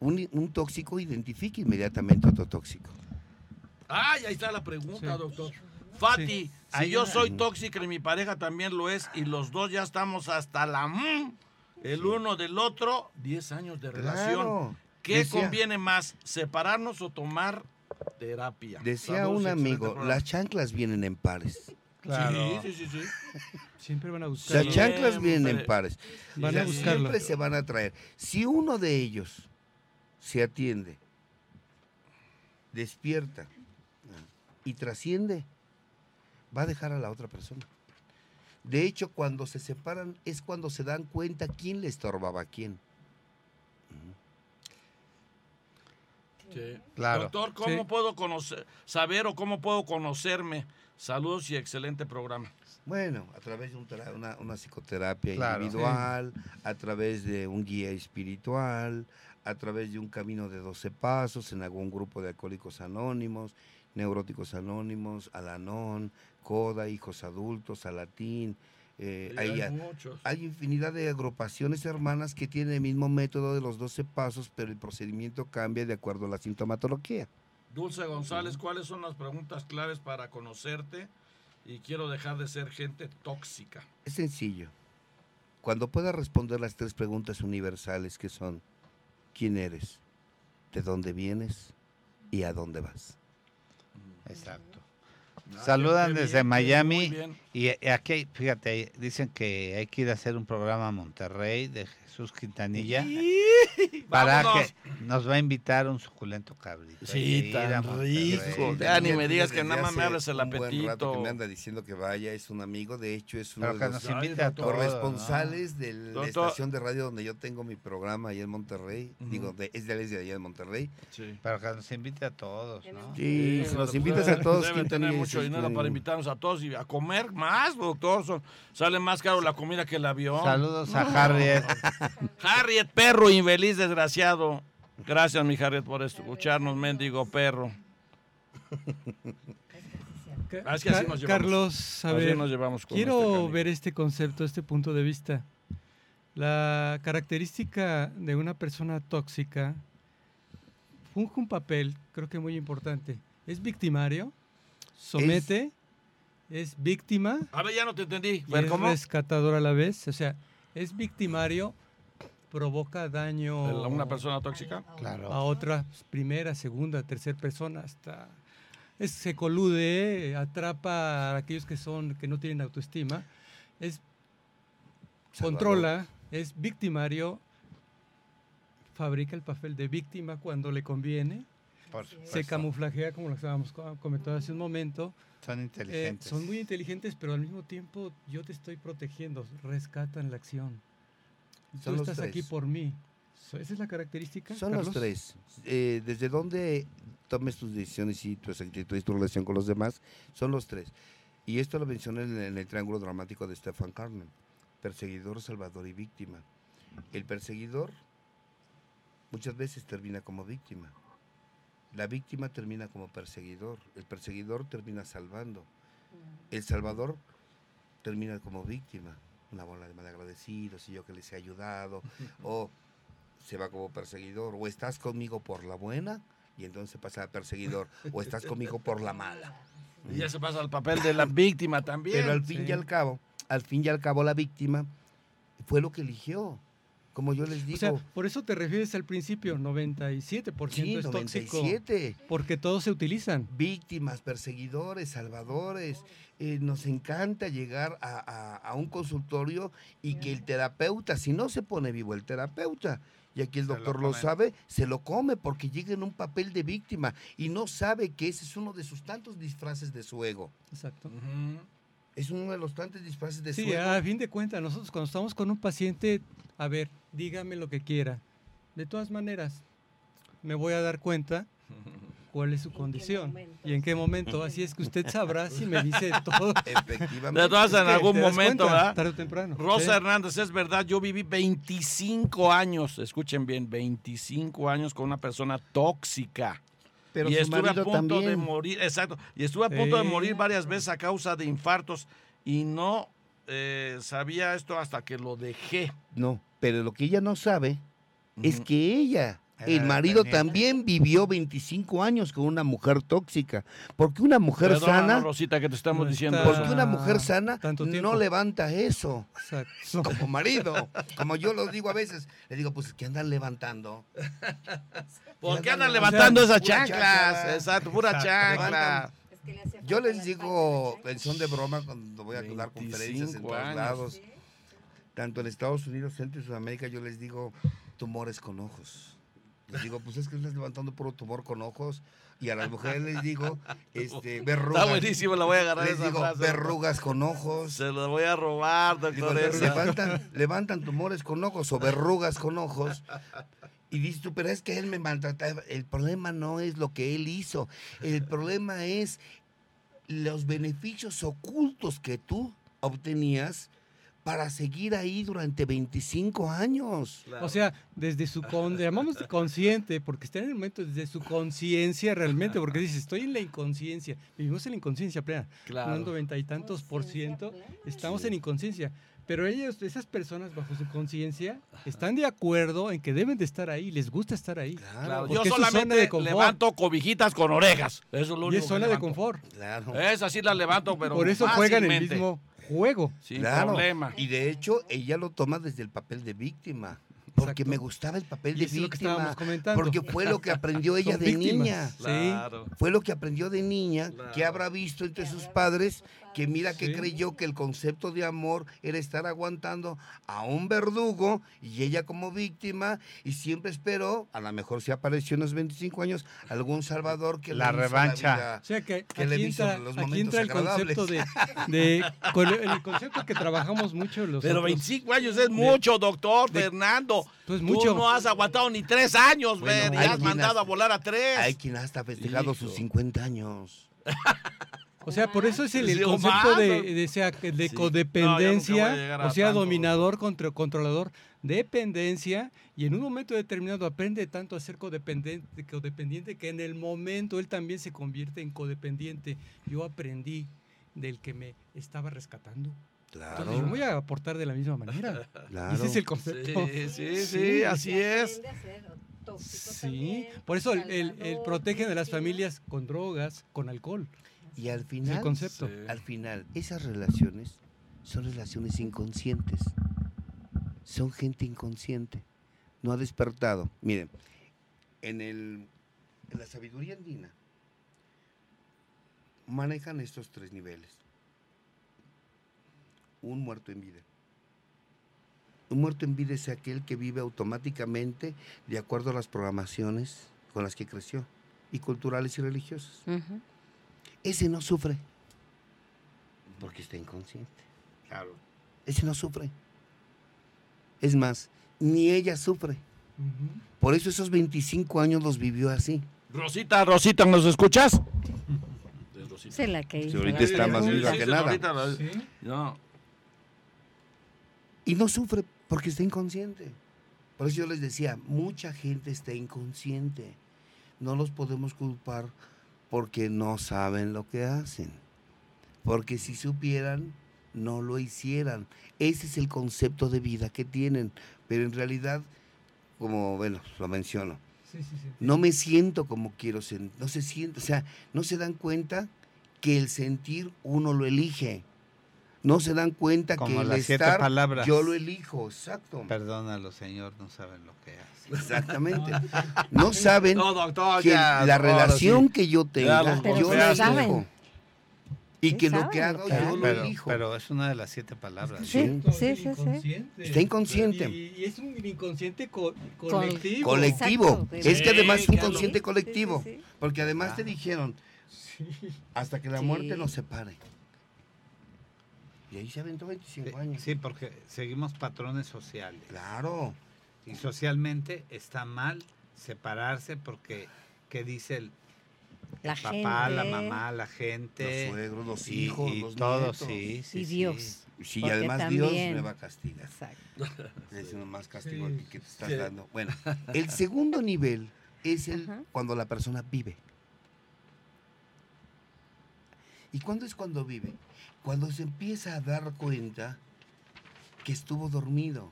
un, un tóxico identifica inmediatamente a otro tóxico. Ay, ahí está la pregunta, Sí. doctor. Fati, Sí. si yo soy tóxica y mi pareja también lo es y los dos ya estamos hasta la mm, el Sí. uno del otro, 10 años de relación. Claro. ¿Qué Decía- conviene más, separarnos o tomar terapia? Decía Saludos un amigo, las chanclas vienen en pares. Claro. Sí, sí, sí, sí. Siempre van a Las buscar. Sí. chanclas vienen en pares. Van O a sea, buscarlo. Siempre se van a traer. Si uno de ellos se atiende, despierta y trasciende, va a dejar a la otra persona. De hecho, cuando se separan es cuando se dan cuenta quién le estorbaba a quién. Sí. Claro. Doctor, ¿cómo Sí. puedo conocer, saber o cómo puedo conocerme? Saludos y excelente programa. Bueno, a través de un una, una psicoterapia Claro. individual, a través de un guía espiritual, a través de un camino de 12 pasos en algún grupo de alcohólicos anónimos, neuróticos anónimos, Alanón, Coda, Hijos Adultos, Alatín. Eh, Hay, hay, muchos. hay infinidad de agrupaciones hermanas que tienen el mismo método de los 12 pasos, pero el procedimiento cambia de acuerdo a la sintomatología. Dulce González, ¿cuáles son las preguntas claves para conocerte? Y quiero dejar de ser gente tóxica. Es sencillo. Cuando puedas responder las tres preguntas universales que son, ¿quién eres? ¿De dónde vienes? ¿Y a dónde vas? Exacto. Ah, Saludan desde bien, Miami. Y eh, aquí, fíjate, dicen que hay que ir a hacer un programa a Monterrey de Jesús Quintanilla para Vámonos. que nos va a invitar un suculento cabrito. Sí, tan rico. Ya ni me digas que nada más me abres el un buen rato apetito. que me anda diciendo que vaya, es un amigo, de hecho es uno de nos los corresponsales de la Doctor. estación de radio donde yo tengo mi programa allá en Monterrey. Digo, de, es de de allá en Monterrey. Sí. Pero que nos invite a todos, ¿no? Sí, pues invitas debe- a todos. Deben tener mucho dinero "Mm". para invitarnos a todos y a comer más, doctor. Son- sale más caro la comida que el avión. Saludos a Harriet. Harriet, perro infeliz, desgraciado. Gracias, mi Harriet, por escucharnos, mendigo perro. Ah, es que así nos llevamos. Carlos, a Así ver, nos llevamos con quiero este ver este concepto, este punto de vista. La característica de una persona tóxica funge un papel, creo que muy importante. ¿Es victimario? somete, es, víctima. A ver, ya no te entendí. y es ¿Cómo? rescatador a la vez. O sea, es victimario, provoca daño ¿A una persona tóxica? Claro. a otra primera, segunda, tercera persona, hasta es, se colude, atrapa a aquellos que son que no tienen autoestima, es Salvador. controla, es victimario, fabrica el papel de víctima cuando le conviene, Por se camuflajea como lo estábamos co- comentando hace un momento. Son Eh, inteligentes. son muy inteligentes, pero al mismo tiempo yo te estoy protegiendo, rescatan la acción. Son Tú estás aquí por mí. Esa es la característica. Son los tres. Eh, desde donde tomes tus decisiones y actitudes, tu relación con los demás, son los tres. Y esto lo mencioné en, en el triángulo dramático de Stefan Carmen. Perseguidor, salvador y víctima. El perseguidor muchas veces termina como víctima. La víctima termina como perseguidor. El perseguidor termina salvando. El salvador termina como víctima. Una bola de malagradecidos y yo que les he ayudado. o se va como perseguidor. O estás conmigo por la buena y entonces pasa a perseguidor. O estás conmigo por la mala. Y ya se pasa al papel de la víctima también. Pero al fin sí. y al cabo, al fin y al cabo la víctima fue lo que eligió. Como yo les digo, O sea, por eso te refieres al principio, 97% sí, es tóxico. 97. Porque todos se utilizan. víctimas, perseguidores, salvadores. Eh, nos encanta llegar a, a- a un consultorio y que el terapeuta, si no se pone vivo el terapeuta, y aquí el Se doctor lo, sabe, se lo come porque llega en un papel de víctima y no sabe que ese es uno de sus tantos disfraces de su ego. Exacto. Ujú. Es uno de los tantos disfraces de Sí, ego. a fin de cuentas, nosotros cuando estamos con un paciente, a ver, dígame lo que quiera. De todas maneras, me voy a dar cuenta cuál es su ¿En qué condición y en qué momento. Así es que usted sabrá si me dice todo. Efectivamente. De todas en algún momento, cuenta, ¿verdad? Tarde o temprano. Rosa Sí. Hernández, es verdad, yo viví 25 años, escuchen bien, 25 años con una persona tóxica. Pero y su estuve a punto de morir, exacto, y estuve a punto de morir varias veces a causa de infartos y no eh, sabía esto hasta que lo dejé. No, pero lo que ella no sabe es que ella, el marido también vivió 25 años con una mujer tóxica. Porque una mujer Perdónanos, sana, Rosita, que te estamos diciendo porque una mujer sana tanto no levanta eso. Exacto. Como marido, como yo lo digo a veces, le digo, pues que andan levantando. ¿Por qué andan levantando esas pura chanclas? Exacto, pura Exacto. chancla. Levantan. Es que le hace Yo les digo, en son de broma, cuando voy a dar conferencias en 25 todos lados, tanto en Estados Unidos, Centro y Sudamérica, yo les digo tumores con ojos. Les digo, pues es que estás levantando puro tumor con ojos. Y a las mujeres les digo, este, verrugas. Está buenísimo, la voy a agarrar Les esa digo, frase. verrugas con ojos. Se lo voy a robar, doctor. levantan, levantan tumores con ojos o verrugas con ojos. Y dices tú, pero es que él me maltrataba. El problema no es lo que él hizo. El problema es los beneficios ocultos que tú obtenías para seguir ahí durante 25 años. O sea, desde su con, llamamos consciente, porque está en el momento desde su conciencia realmente, porque dice, estoy en la inconsciencia, vivimos en la inconsciencia plena, Claro. un noventa y tantos por ciento, estamos Sí. en inconsciencia. Pero ellos, esas personas bajo su conciencia, están de acuerdo en que deben de estar ahí, les gusta estar ahí. Claro, yo es solamente de levanto cobijitas con orejas. Eso es lo Y único es que zona de confort. Claro. Esa sí la levanto, pero Por eso juegan el mismo juego. Sin Claro. problema. Y de hecho, ella lo toma desde el papel de víctima. Porque Exacto. me gustaba el papel de víctima. Porque fue lo que aprendió ella de víctimas. niña. Sí. Claro. Fue lo que aprendió de niña, que habrá visto entre sus padres, que mira que Sí. creyó que el concepto de amor era estar aguantando a un verdugo y ella como víctima y siempre esperó, a lo mejor se apareció en los 25 años, algún salvador que La le revancha. vida. O sea que que le aquí entra, los aquí momentos entra el agradables. concepto de, de- con el, concepto que trabajamos mucho los Pero otros- 25 años es mucho, doctor de- Fernando. pues Tú mucho. no has aguantado ni tres años, Bueno, y has mandado hasta- a volar a tres. Hay quien hasta ha festejado sus Hijo. 50 años. O sea, por eso es el, concepto de, de, sea, de Sí. A codependencia, a o sea, tanto. dominador contra controlador, dependencia, y en un momento determinado aprende tanto a ser codependiente, codependiente que en el momento él también se convierte en codependiente. Yo aprendí del que me estaba rescatando. Entonces, yo Claro, voy a aportar de la misma manera. claro. Ese es el concepto. Sí, sí, sí, Sí. así es. a Sí, también, por eso el, el, el de las familias con drogas, con alcohol. Y al el final, concepto. Al final, esas relaciones son relaciones inconscientes. Son gente inconsciente. No ha despertado. Miren, en, el, en la sabiduría andina manejan estos tres niveles. Un muerto en vida. Un muerto en vida es aquel que vive automáticamente de acuerdo a las programaciones con las que creció, y culturales y religiosas. Ese no sufre. Porque está inconsciente. Claro. Ese no sufre. Es más, ni ella sufre. Por eso esos 25 años los vivió así. Rosita, Rosita, ¿nos escuchas? Es Rosita. Sí, la que hizo ahorita la está más viva que nada. la- Sí. No. Y no sufre porque está inconsciente. Por eso yo les decía, mucha gente está inconsciente. No los podemos culpar porque no saben lo que hacen. Porque si supieran, no lo hicieran. Ese es el concepto de vida que tienen. Pero en realidad, como, bueno, lo menciono, Sí, sí, sí. no me siento como quiero sentir. No se siente, o sea, no se dan cuenta que el sentir uno lo elige. No se dan cuenta Como que el las siete estar palabras. yo lo elijo, exacto. Perdónalo, Señor, no saben lo que hace. Exactamente. No saben No, doctor, que ya. la relación sí. que yo tenga, Pero yo saben. elijo. Y Sí que lo que lo hago que yo hacen. lo Pero, elijo. pero es una de las siete palabras. Sí, sí, es sí, sí. inconsciente. Está inconsciente. Y, y es un inconsciente co- colectivo. Colectivo. Exacto, es que además es un claro. consciente Sí, sí, colectivo. Porque además Ah. te dijeron, Sí. hasta que la Sí. muerte nos separe. Y ahí se aventó 25 Sí, años. Sí, porque seguimos patrones sociales. Claro. Y socialmente está mal separarse porque, ¿qué dice el, La el papá, la mamá, la gente? Los suegros, los y, hijos, y los todos, nietos. sí, sí. Y. Dios. Sí, y además Dios me va a castigar. Exacto. Es uno más castigo Sí. que- que te estás Sí. dando. Bueno, el segundo nivel es el Ajá. cuando la persona vive. ¿Y cuándo es cuando vive? Cuando se empieza a dar cuenta que estuvo dormido,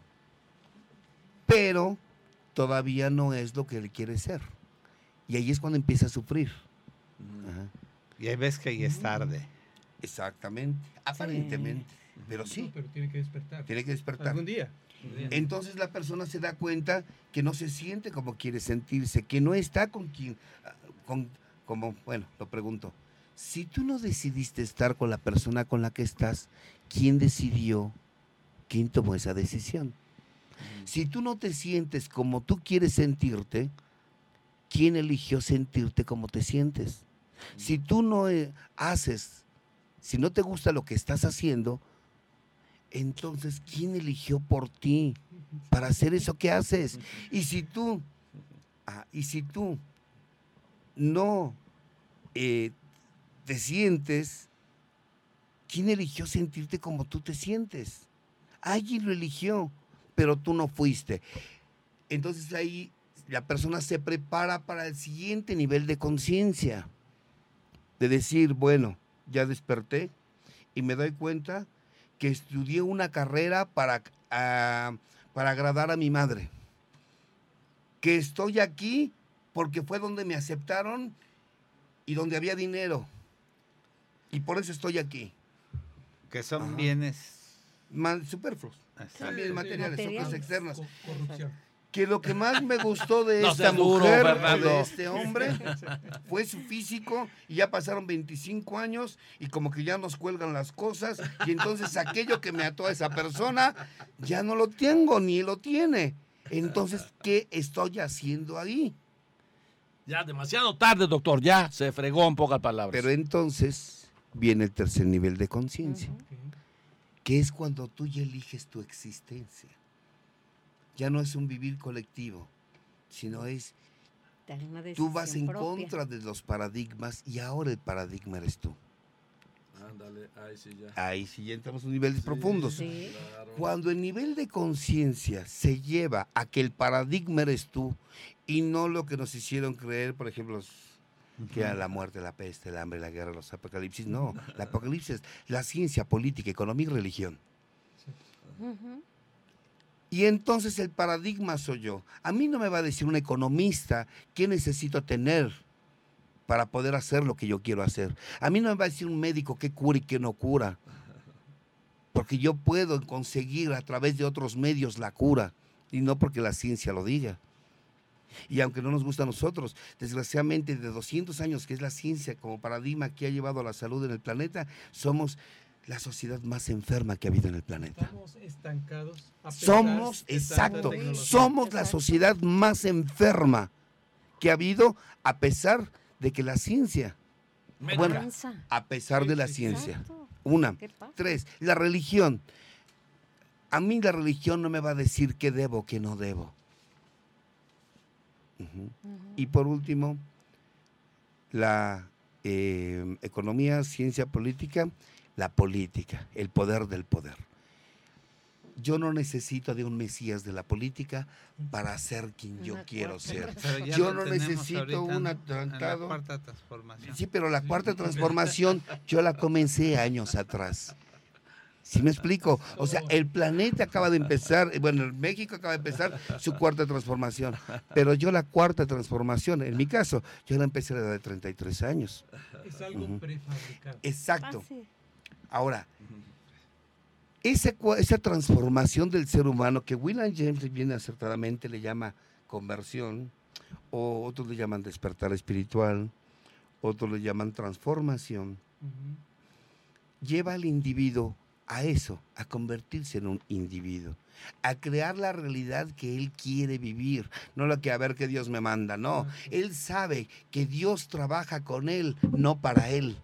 pero todavía no es lo que él quiere ser. Y ahí es cuando empieza a sufrir. Ajá. Y ahí ves que ahí es tarde. Exactamente, aparentemente, pero No, sí, pero tiene que despertar. tiene que despertar. Algún día. algún día. Entonces la persona se da cuenta que no se siente como quiere sentirse, que no está con quien, ah, con, como, bueno, lo pregunto, si tú no decidiste estar con la persona con la que estás, ¿quién decidió? ¿Quién tomó esa decisión? Si tú no te sientes como tú quieres sentirte, ¿quién eligió sentirte como te sientes? Si tú no eh, haces, si no te gusta lo que estás haciendo, entonces ¿quién eligió por ti para hacer eso que haces? Y si tú, ah, y si tú no eh, te sientes, ¿quién eligió sentirte como tú te sientes? Alguien lo eligió, pero tú no fuiste. Entonces ahí la persona se prepara para el siguiente nivel de conciencia. De decir, bueno, ya desperté y me doy cuenta que estudié una carrera para, ah, para agradar a mi madre. Que estoy aquí porque fue donde me aceptaron y donde había dinero. Y por eso estoy aquí. Que son Ajá. bienes. Man, superfluos. Exacto. También sí, materiales, son cosas materiales. externas. Co- corrupción. Que lo que más me gustó de No esta duro, mujer o Fernando. de este hombre fue su físico y ya pasaron 25 años y como que ya nos cuelgan las cosas y entonces aquello que me ató a esa persona ya no lo tengo ni lo tiene. Entonces, ¿qué estoy haciendo ahí? Ya demasiado tarde, doctor. Ya se fregó en pocas palabras. Pero entonces viene el tercer nivel de conciencia, que es cuando tú ya eliges tu existencia. Ya no es un vivir colectivo, sino es Tú vas en propia. contra de los paradigmas y ahora el paradigma eres tú. Ándale, ahí sí ya. Ahí sí ya entramos en niveles profundos. Sí. Claro. Cuando el nivel de conciencia se lleva a que el paradigma eres tú y no lo que nos hicieron creer, por ejemplo, los- que era la muerte, la peste, el hambre, la guerra, los apocalipsis. No, el apocalipsis es la ciencia, política, economía y religión. Y entonces el paradigma soy yo. A mí no me va a decir un economista qué necesito tener para poder hacer lo que yo quiero hacer. A mí no me va a decir un médico qué cura y qué no cura, porque yo puedo conseguir a través de otros medios la cura y no porque la ciencia lo diga. Y aunque no nos gusta a nosotros, desgraciadamente de 200 años que es la ciencia como paradigma que ha llevado a la salud en el planeta, somos la sociedad más enferma que ha habido en el planeta. Estamos estancados. Somos, exacto, somos la sociedad más enferma que ha habido a pesar de que la ciencia, bueno, a pesar de la ciencia. Una. Tres, la religión. A mí la religión no me va a decir qué debo, qué no debo. Y por último, la eh, economía, ciencia política, la política, el poder del poder. Yo no necesito de un mesías de la política para ser quien yo quiero ser. Yo no necesito un transformación. Sí, pero la cuarta transformación yo la comencé años atrás. ¿Sí me explico? O sea, el planeta acaba de empezar, bueno, México acaba de empezar su cuarta transformación, pero yo la cuarta transformación, en mi caso, yo la empecé a la edad de 33 años. Es algo prefabricado. Exacto. Ah, Ahora, esa, esa transformación del ser humano que William James bien acertadamente le llama conversión, o otros le llaman despertar espiritual, otros le llaman transformación, lleva al individuo a eso, a convertirse en un individuo, a crear la realidad que él quiere vivir, no lo que a ver que Dios me manda, no, él sabe que Dios trabaja con él, no para él.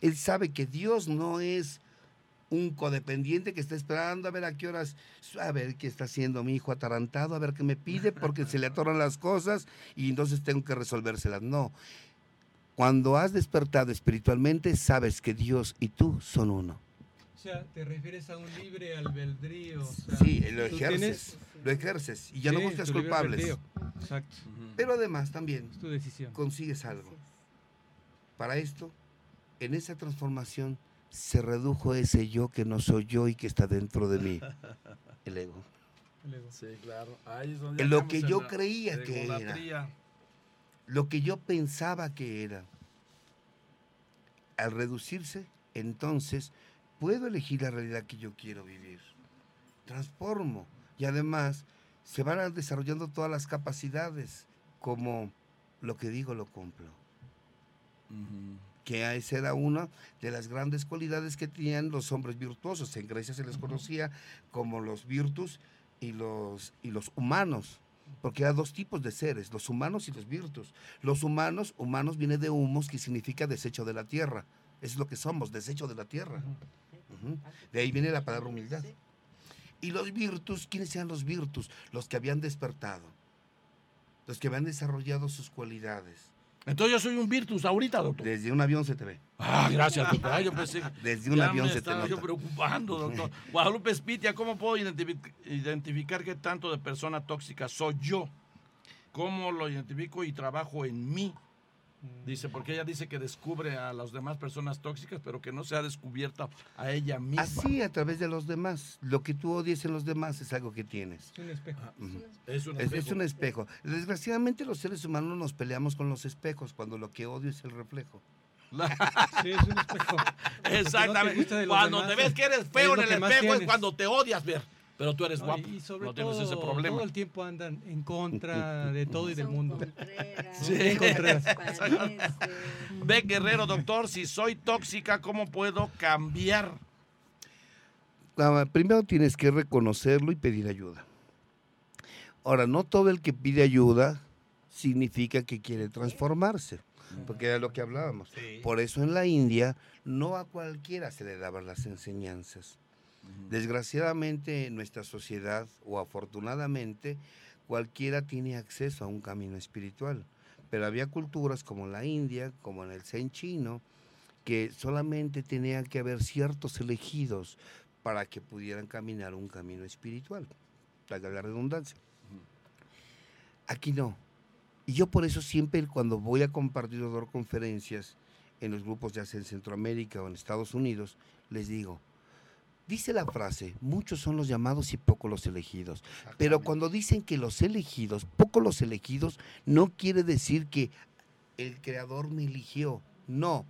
Él sabe que Dios no es un codependiente que está esperando a ver a qué horas, a ver qué está haciendo mi hijo atarantado, a ver qué me pide, porque se le atoran las cosas y entonces tengo que resolvérselas. No, cuando has despertado espiritualmente, sabes que Dios y tú son uno. O sea, te refieres a un libre albedrío. sí, lo ejerces, lo ejerces y ya no buscas culpables. Exacto. Pero además también tu decisión. consigues algo. Para esto, en esa transformación se redujo ese yo que no soy yo y que está dentro de mí, el ego. El ego. Sí, claro. Ahí en lo que yo creía que era lo que yo pensaba que era. Al reducirse, entonces puedo elegir la realidad que yo quiero vivir. Transformo y además se van desarrollando todas las capacidades como lo que digo lo cumplo. Que esa era una de las grandes cualidades que tenían los hombres virtuosos. En Grecia se les conocía como los virtus y los, y los humanos porque hay dos tipos de seres, los humanos y los virtus. Los humanos, humanos viene de humos, que significa desecho de la tierra. es lo que somos, desecho de la tierra. De ahí viene la palabra humildad. Y los virtus, ¿quiénes eran los virtus? Los que habían despertado, los que habían desarrollado sus cualidades. Entonces yo soy un virtus ahorita, doctor. Desde un avión se te ve. Ah, gracias, doctor. yo pensé Desde un avión se te nota. yo preocupando, doctor. Guadalupe Espitia, ¿cómo puedo identificar qué tanto de persona tóxica soy yo? ¿Cómo lo identifico y trabajo en mí? Dice, porque ella dice que descubre a las demás personas tóxicas, pero que no se ha descubierto a ella misma. Así, a través de los demás. Lo que tú odies en los demás es algo que tienes. Es un espejo. Ah, es, un espejo. Es, un espejo. Desgraciadamente los seres humanos nos peleamos con los espejos cuando lo que odio es el reflejo. sí, es un espejo. Exactamente. cuando te ves que eres feo en el espejo es cuando te odias ver pero tú eres guapo. Y sobre no tienes ese problema. Todo el tiempo andan en contra de todo y del mundo. Sí. Ve, Guerrero, doctor, si soy tóxica, ¿cómo puedo cambiar? Ah, primero tienes que reconocerlo y pedir ayuda. Ahora, no todo el que pide ayuda significa que quiere transformarse, porque era lo que hablábamos. Por eso en la India no a cualquiera se le daban las enseñanzas. Desgraciadamente en nuestra sociedad, o afortunadamente, cualquiera tiene acceso a un camino espiritual. Pero había culturas como la India, como en el Zen chino, que solamente tenían que haber ciertos elegidos para que pudieran caminar un camino espiritual. La redundancia. Aquí no. Y yo por eso siempre cuando voy a compartir o dar conferencias en los grupos ya sea en Centroamérica o en Estados Unidos, les digo, Dice la frase, muchos son los llamados y pocos los elegidos. Pero cuando dicen que los elegidos, pocos los elegidos, no quiere decir que el creador me eligió. No,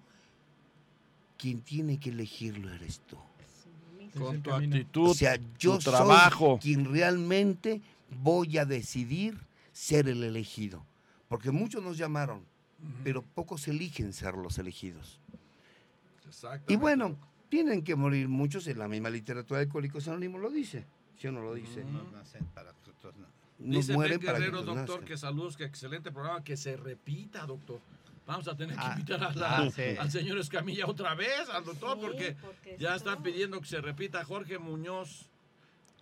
quien tiene que elegirlo eres tú. Con tu actitud, O sea, yo tu trabajo. soy quien realmente voy a decidir ser el elegido. Porque muchos nos llamaron, pero pocos eligen ser los elegidos. Y bueno, tienen que morir muchos, en la misma literatura de Alcohólicos Anónimos lo dice. ¿Sí o no lo dice? No nacen para no. No Dice mueren Ben para que Guerrero, doctor, nazcan. que saludos, que excelente programa, que se repita, doctor. Vamos a tener que Ah, invitar a la- ah, sí. al señor Escamilla otra vez, al doctor, Sí, porque, porque ya si están no- pidiendo que se repita Jorge Muñoz.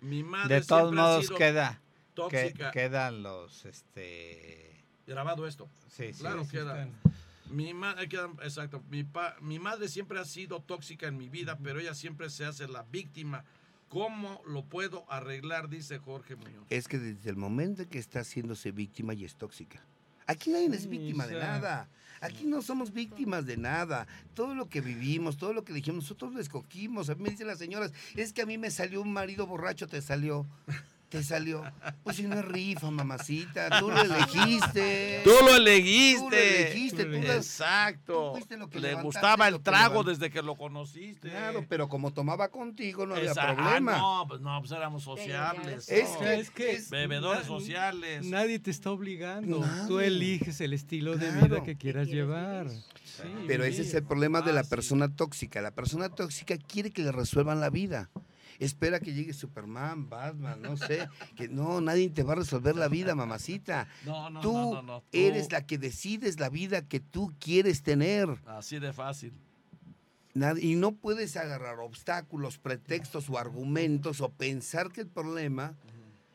Mi madre De todos ha modos sido queda, que, quedan los, este, Grabado esto. sí, sí, Claro, Sí, queda. están. Mi madre, exacto. Mi, pa- mi madre siempre ha sido tóxica en mi vida, pero ella siempre se hace la víctima. ¿Cómo lo puedo arreglar? Dice Jorge Muñoz. Es que desde el momento que está haciéndose víctima y es tóxica. Aquí nadie es Sí, víctima de nada. Aquí no somos víctimas de nada. Todo lo que vivimos, todo lo que dijimos, nosotros lo escogimos. A mí me dicen las señoras, es que a mí me salió un marido borracho, te salió. Te salió. Pues si no es rifa, mamacita. Tú lo elegiste. Tú lo Tú lo elegiste. elegiste. Tú Tú lo las- Exacto. tú fuiste lo que Le gustaba el que trago desde que lo conociste. Claro, pero como tomaba contigo no había ah, problema. no, pues no, pues éramos sociables. ya Es sea, es que Bebedores sociales. Nadie te está obligando. Tú Nadie. eliges el estilo de vida que quieras llevar. Sí, Pero ese es el problema de la Ah, sí. persona tóxica. La persona tóxica quiere que le resuelvan la vida. Espera que llegue Superman, Batman, no sé. Que no, nadie te va a resolver la vida, mamacita. No, no, tú no, no, no. Tú- eres la que decides la vida que tú quieres tener. Así de fácil. Y no puedes agarrar obstáculos, pretextos o argumentos o pensar que el problema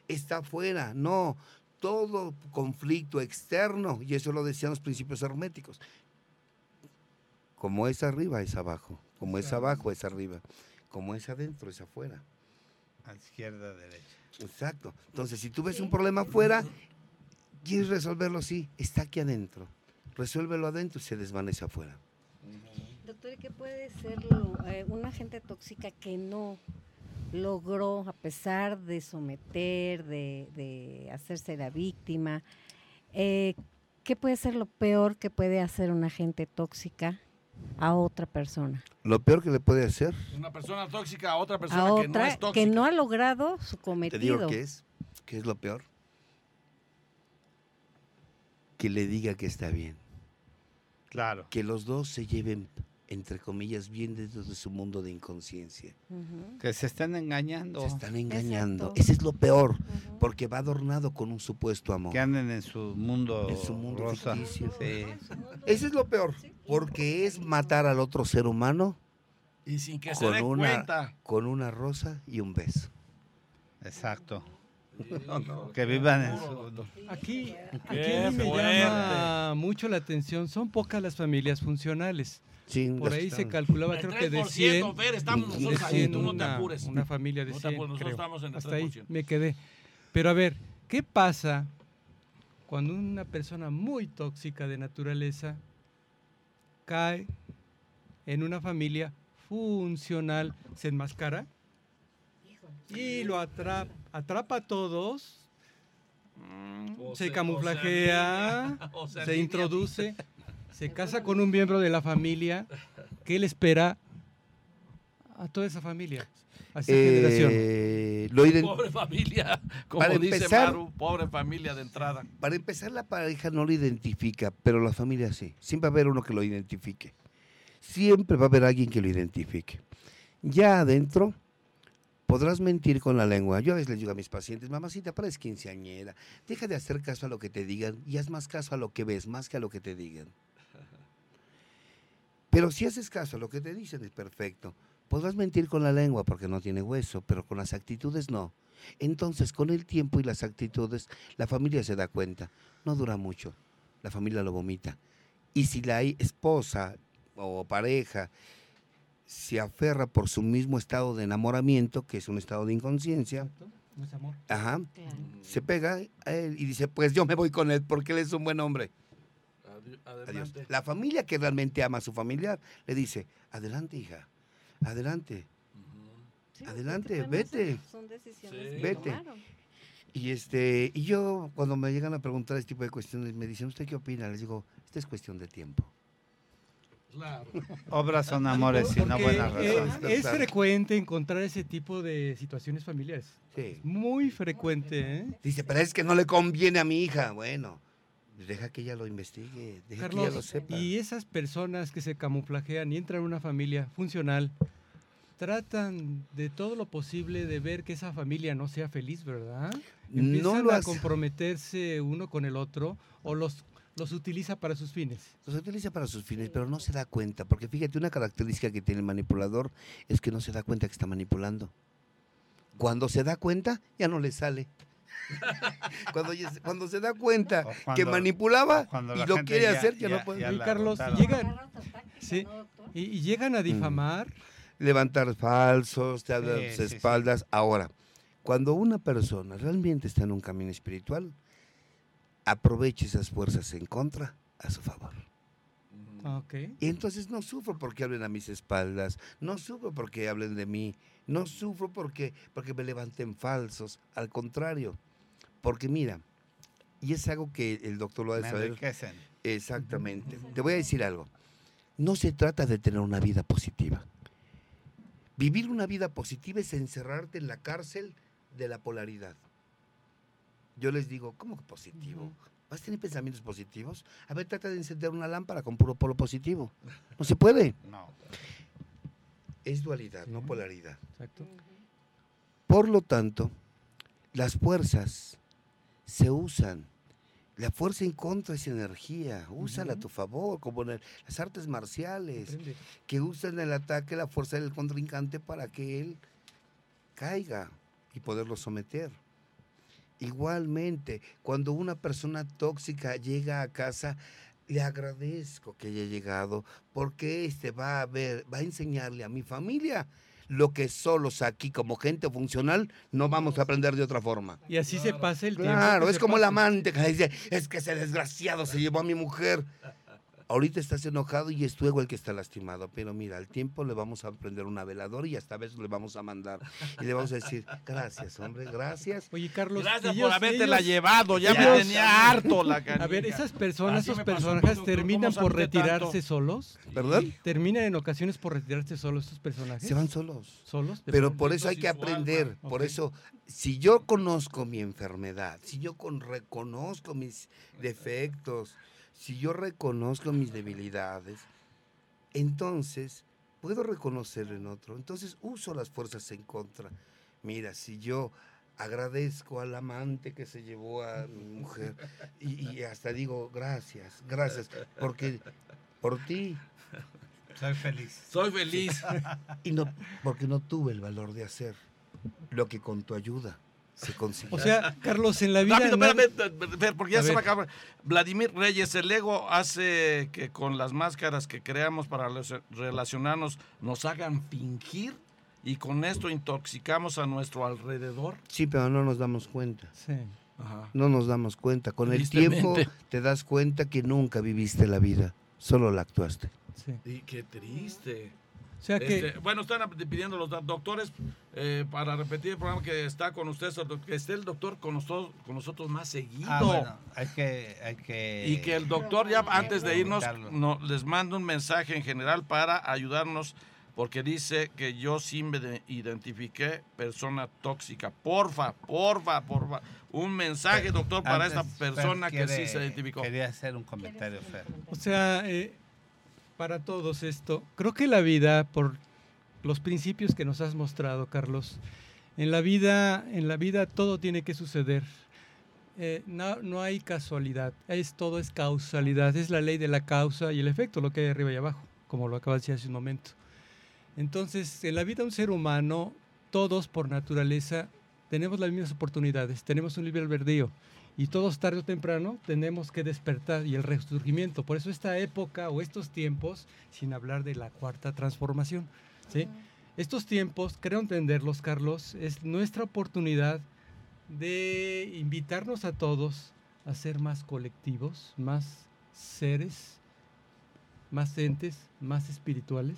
está afuera. No, todo conflicto externo, y eso lo decían los principios herméticos, como es arriba es abajo, como es abajo es arriba, como es adentro es afuera. a izquierda, derecha. Exacto. Entonces, si tú ves Sí. un problema afuera, quieres resolverlo así, está aquí adentro. Resuélvelo adentro y se desvanece afuera. Doctor, ¿y qué puede ser lo- eh, una gente tóxica que no logró, a pesar de someter, de, de hacerse la víctima? eh, ¿Qué puede ser lo peor que puede hacer una gente tóxica a otra persona? Lo peor que le puede hacer, Una persona tóxica a otra persona A que no otra es tóxica. que no ha logrado su te cometido. digo que es, que es lo peor. Que le diga que está bien. Claro. Que los dos se lleven, entre comillas, bien dentro de su mundo de inconsciencia. Que se estén engañando. Se están engañando. Exacto. Ese es lo peor, porque va adornado con un supuesto amor. Que anden en su mundo, En su mundo rosa. ficticio. Sí. Ese es lo peor, porque es matar al otro ser humano Y sin que se con dé una, cuenta. con una rosa y un beso. Exacto. Que vivan en su... Aquí, aquí me llama mucho la atención. Son pocas las familias funcionales. Por ahí se calculaba, El creo que de 3%, 100. Fer, estamos nosotros de ahí, 100, tú no te una, apures. una familia de No te 100, apures, nosotros creo. estamos en el Hasta ahí 3%. me quedé. Pero a ver, ¿qué pasa cuando una persona muy tóxica de naturaleza cae en una familia funcional, se enmascara y lo atrapa, atrapa a todos, O se o camuflajea, o se alinea. introduce, se casa con un miembro de la familia, ¿qué le espera a toda esa familia? A esa generación. Eh, lo ident- Pobre familia, como Para dice empezar- Maru, pobre familia de entrada. Para empezar, la pareja no lo identifica, pero la familia sí. Siempre va a haber uno que lo identifique. Siempre va a haber alguien que lo identifique. Ya adentro, podrás mentir con la lengua. Yo a veces les digo a mis pacientes, mamacita, pareces quinceañera. Deja de hacer caso a lo que te digan y haz más caso a lo que ves, más que a lo que te digan. Pero si haces caso a lo que te dicen, es perfecto. Podrás mentir con la lengua porque no tiene hueso, pero con las actitudes no. Entonces, con el tiempo y las actitudes, la familia se da cuenta. No dura mucho. La familia lo vomita. Y si la esposa o pareja se aferra por su mismo estado de enamoramiento, que es un estado de inconsciencia, Exacto, no es amor. ajá, Claro. se pega a él y dice, pues yo me voy con él porque él es un buen hombre. Adiós. La familia que realmente ama a su familiar le dice, adelante hija, adelante. Sí, Adelante, vete. Son, decisiones Sí. que Vete. tomaron. Y, este, y yo, cuando me llegan a preguntar este tipo de cuestiones, me dicen, ¿usted qué opina? Les digo, esta es cuestión de tiempo. Claro. Obras son amores y no buenas razones. es frecuente encontrar ese tipo de situaciones familiares. Sí. Muy frecuente, ¿eh? Dice, pero es que no le conviene a mi hija. Bueno, deja que ella lo investigue, deja que ella lo sepa. y esas personas que se camuflajean y entran a una familia funcional, tratan de todo lo posible de ver que esa familia no sea feliz, ¿verdad? Empiezan No lo a comprometerse uno con el otro o los, los utiliza para sus fines. Los utiliza para sus fines, pero no se da cuenta, porque fíjate, una característica que tiene el manipulador es que no se da cuenta que está manipulando. Cuando se da cuenta, ya no le sale. cuando, cuando se da cuenta que manipulaba y lo quiere ya- hacer, ya, ya- no puede. ya Y Carlos, agotaron. llegan, Sí. y, y llegan a difamar. Levantar falsos, te hablan Sí, tus sí, sí. espaldas. Ahora, cuando una persona realmente está en un camino espiritual, aproveche esas fuerzas en contra a su favor. Ah, Ok. Y entonces no sufro porque hablen a mis espaldas, no sufro porque hablen de mí, no sufro porque, porque me levanten falsos, al contrario, porque mira, y es algo que el doctor lo ha de Me saber enriquecen. exactamente. Te voy a decir algo, no se trata de tener una vida positiva. Vivir una vida positiva es encerrarte en la cárcel de la polaridad. Yo les digo, ¿cómo que positivo? ¿Vas a tener pensamientos positivos? A ver, trata de encender una lámpara con puro polo positivo. No se puede. No. Es dualidad, no polaridad. Exacto. Por lo tanto, las fuerzas se usan. La fuerza en contra es energía. Úsala a tu favor, como en el- las artes marciales, que usan el ataque, la fuerza del contrincante para que él caiga y poderlo someter. Igualmente, cuando una persona tóxica llega a casa, le agradezco que haya llegado, porque este va a ver, va a enseñarle a mi familia lo que solos aquí como gente funcional no vamos a aprender de otra forma. Y así se pasa el tiempo. Claro, es como el pasa. amante que dice, es que ese desgraciado se llevó a mi mujer. Ahorita estás enojado y es tu ego el que está lastimado, pero mira, al tiempo le vamos a prender una veladora y hasta veces le vamos a mandar. Y le vamos a decir, gracias, hombre, gracias. Oye, Carlos, Gracias ellos- por habértela ellos- llevado, ya me tenía harto la A ver, esas personas, Así esos pasó, personajes terminan ¿cómo por tanto? retirarse solos. ¿Perdón? Terminan en ocasiones por retirarse solos estos personajes. Se van solos. solos. Pero por eso hay que alma. aprender. Por eso, si yo conozco mi enfermedad, si yo con- reconozco mis defectos, si yo reconozco mis debilidades, entonces puedo reconocer en otro. Entonces uso las fuerzas en contra. Mira, si yo agradezco al amante que se llevó a mi mujer y, y hasta digo gracias, gracias, porque por ti Soy feliz. Soy feliz. y no porque no tuve el valor de hacer lo que con tu ayuda se consiguió. O sea, Carlos, en la vida. Rápido, nadie- espérame, espérame, porque ya A se ver. va a acabar. Vladimir Reyes, el ego hace que con las máscaras que creamos para los- relacionarnos nos hagan fingir y con esto intoxicamos a nuestro alrededor. Sí, pero no nos damos cuenta. Sí. Ajá. No nos damos cuenta. Con el tiempo te das cuenta que nunca viviste la vida, solo la actuaste. sí. Y qué triste. O sea que. Este, bueno, están pidiendo los doctores eh, para repetir el programa que está con ustedes, que esté el doctor con nosotros, con nosotros más seguido. Ah, bueno, hay que, hay que... Y que el doctor ya antes de irnos no, les manda un mensaje en general para ayudarnos porque dice que yo sí me de- identifiqué persona tóxica. Porfa, porfa, porfa. Un mensaje, doctor, para esta Antes, persona que sí se identificó. Quería hacer un comentario, Fer. O sea, eh, para todos esto, creo que la vida, por los principios que nos has mostrado, Carlos, en la vida, en la vida todo tiene que suceder. Eh, no, no hay casualidad, es todo es causalidad, es la ley de la causa y el efecto, lo que hay arriba y abajo, como lo acabas de decir hace un momento. Entonces, en la vida un ser humano, todos por naturaleza tenemos las mismas oportunidades, tenemos un libre albedrío y todos tarde o temprano tenemos que despertar y el resurgimiento. Por eso esta época o estos tiempos, sin hablar de la cuarta transformación, ¿sí? estos tiempos, creo entenderlos, Carlos, es nuestra oportunidad de invitarnos a todos a ser más colectivos, más seres, más entes, más espirituales.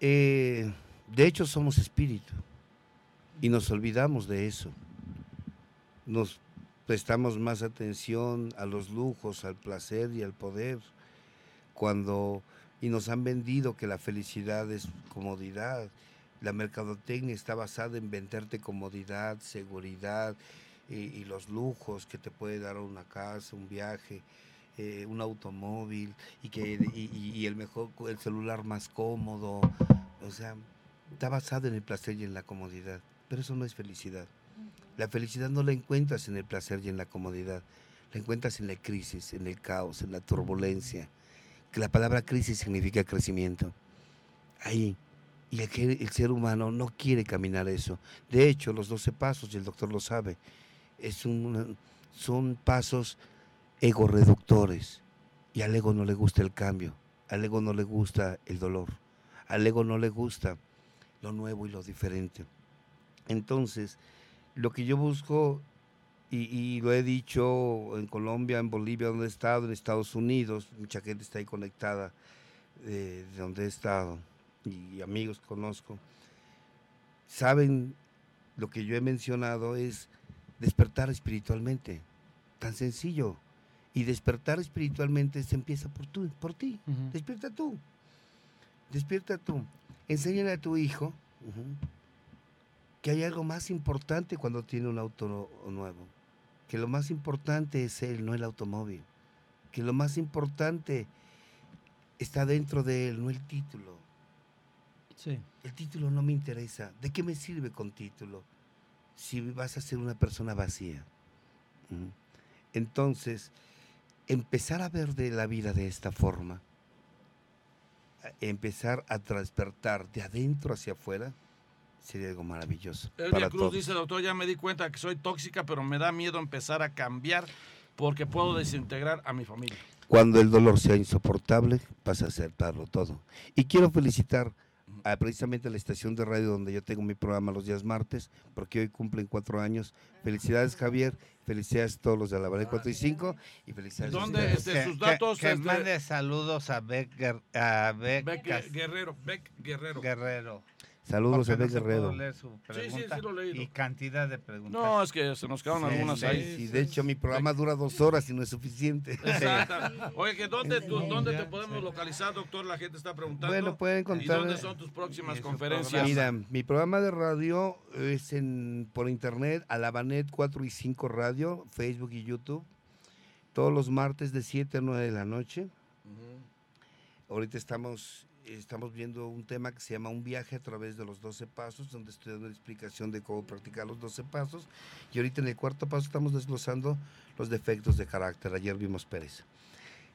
Eh, de hecho, somos espíritu y nos olvidamos de eso. nos prestamos más atención a los lujos, al placer y al poder, cuando y nos han vendido que la felicidad es comodidad. La mercadotecnia está basada en venderte comodidad, seguridad y, los lujos que te puede dar una casa, un viaje, eh, un automóvil y que y el mejor el celular más cómodo. O sea, está basado en el placer y en la comodidad, pero eso no es felicidad. La felicidad no la encuentras en el placer y en la comodidad, la encuentras en la crisis, en el caos, en la turbulencia. Que la palabra crisis significa crecimiento. Ahí. Y el, el ser humano no quiere caminar eso. De hecho, los 12 pasos, y el doctor lo sabe, es son pasos ego reductores. Y al ego no le gusta el cambio, al ego no le gusta el dolor, al ego no le gusta lo nuevo y lo diferente. Entonces, lo que yo busco, y, lo he dicho en Colombia, en Bolivia, donde he estado, en Estados Unidos, mucha gente está ahí conectada de donde he estado, y amigos conozco, saben lo que yo he mencionado es despertar espiritualmente, tan sencillo. Y despertar espiritualmente se empieza por, tú, por ti. Despierta tú. Despierta tú. Enséñale a tu hijo que hay algo más importante cuando tiene un auto nuevo. Que lo más importante es él, no el automóvil. Que lo más importante está dentro de él, no el título. Sí. El título no me interesa. ¿De qué me sirve con título? Si vas a ser una persona vacía. Entonces, empezar a ver de la vida de esta forma, empezar a despertar de adentro hacia afuera, sería algo maravilloso. Elvia Cruz dice, doctor, ya me di cuenta que soy tóxica, pero me da miedo empezar a cambiar porque puedo desintegrar a mi familia. Cuando el dolor sea insoportable, vas a aceptarlo todo. Y quiero felicitar a precisamente a la estación de radio donde yo tengo mi programa los días martes, porque hoy cumplen cuatro años. Felicidades, Javier. Felicidades a todos los de la 4 y 5 y felicidades ¿Dónde este, sus datos? Que, este, mande saludos a Beck, a Beck, Guerrero. Beck Guerrero. Guerrero. Saludos a Beck Guerrero. sí, sí, sí, lo he leído. Y cantidad de preguntas. No, es que se nos quedaron algunas ahí. Sí, de hecho mi programa dura dos horas y no es suficiente. Exacto. Oye, ¿dónde, ¿dónde te podemos localizar, doctor? La gente está preguntando. Bueno, pueden contar. ¿Y dónde son tus próximas conferencias? Mira, mi programa de radio es en por internet, Alabanet 4 y 5 Radio, Facebook y YouTube. Todos los martes de 7 a 9 de la noche. Ahorita estamos estamos viendo un tema que se llama Un viaje a través de los 12 pasos, donde estoy dando una explicación de cómo practicar los 12 pasos. Y ahorita en el cuarto paso estamos desglosando los defectos de carácter. Ayer vimos Pérez.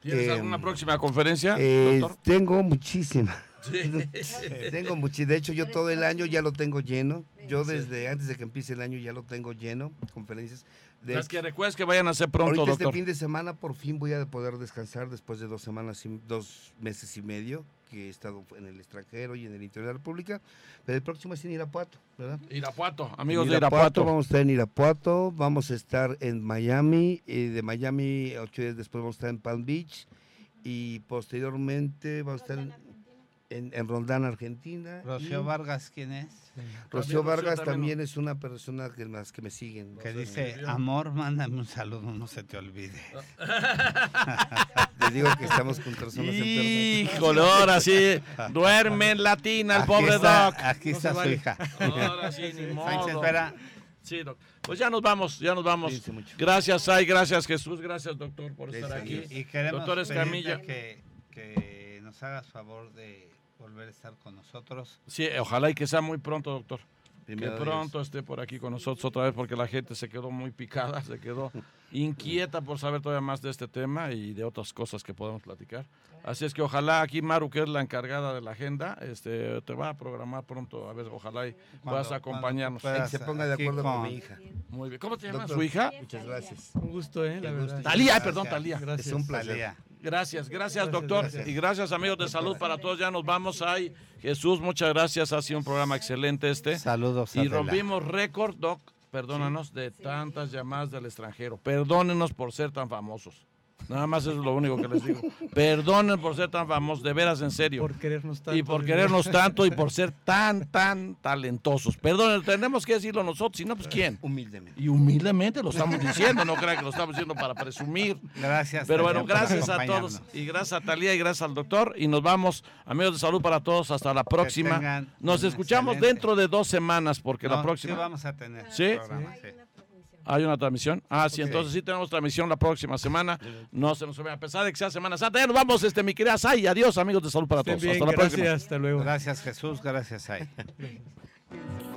¿Tienes eh, alguna próxima conferencia? Eh, tengo muchísimas. tengo muchísimas. De hecho, yo todo el año ya lo tengo lleno. Yo desde antes de que empiece el año ya lo tengo lleno, conferencias. De, Las que recuerdes que vayan a hacer pronto, ahorita este fin de semana por fin voy a poder descansar después de dos semanas, y, dos meses y medio que he estado en el extranjero y en el interior de la República, pero el próximo es en Irapuato, ¿verdad? Irapuato, amigos de Irapuato. Vamos a estar en Irapuato, vamos a estar en Miami, y de Miami ocho días después vamos a estar en Palm Beach y posteriormente vamos a estar en, en Rondán, Argentina. Rocío Vargas, ¿quién es? Rocío Vargas también, es una persona que más que me siguen. Que dice, amor, mándame un saludo, no se te olvide. Te digo que estamos con personas enfermas. Híjole, ahora sí, duerme en latina el pobre Doc. Aquí está su hija. Ahora sí, ni modo. espera. Sí, doc. Pues ya nos vamos, ya nos vamos. Gracias, Ay, gracias, Jesús, gracias, doctor, por estar aquí. Y queremos doctor Escamilla. Que, que nos hagas favor de volver a estar con nosotros. Sí, ojalá y que sea muy pronto, doctor. que pronto esté por aquí con nosotros otra vez porque la gente se quedó muy picada, se quedó inquieta por saber todavía más de este tema y de otras cosas que podemos platicar. Así es que ojalá aquí Maru, que es la encargada de la agenda, este, te va a programar pronto, a ver, ojalá y puedas acompañarnos. se ponga de acuerdo con, mi hija. Muy bien. ¿Cómo te llamas? ¿Su hija? Muchas gracias. Un gusto, ¿eh? La verdad. Talía, perdón, Talía. Gracias. Es un placer. Gracias, gracias, doctor. Y gracias amigos de salud para todos. Ya nos vamos ahí. Jesús, muchas gracias. Ha sido un programa excelente este. Saludos. Y rompimos récord, doc, perdónanos, de tantas llamadas del extranjero. Perdónenos por ser tan famosos. Nada más eso es lo único que les digo. Perdonen por ser tan famosos, de veras en serio. Por querernos tanto. y por querernos tanto y por ser tan, tan talentosos. Perdonen, tenemos que decirlo nosotros, si no, pues ¿quién? Humildemente. Y humildemente lo estamos diciendo, no crean que lo estamos diciendo para presumir. Gracias. Pero bueno, gracias a todos y gracias a Talía y gracias al doctor y nos vamos, amigos de salud para todos, hasta la próxima. Nos escuchamos excelente- dentro de dos semanas porque la próxima... Sí, vamos a tener. ¿Sí? programa, sí. ¿Hay una transmisión? Ah, sí, entonces sí tenemos transmisión la próxima semana. No se nos olvide, a pesar de que sea Semana Santa. Ya nos vamos, este, mi querida Sai. Adiós, amigos de salud para Estén todos. bien, hasta la gracias, próxima. hasta luego. Gracias Jesús, gracias Ay.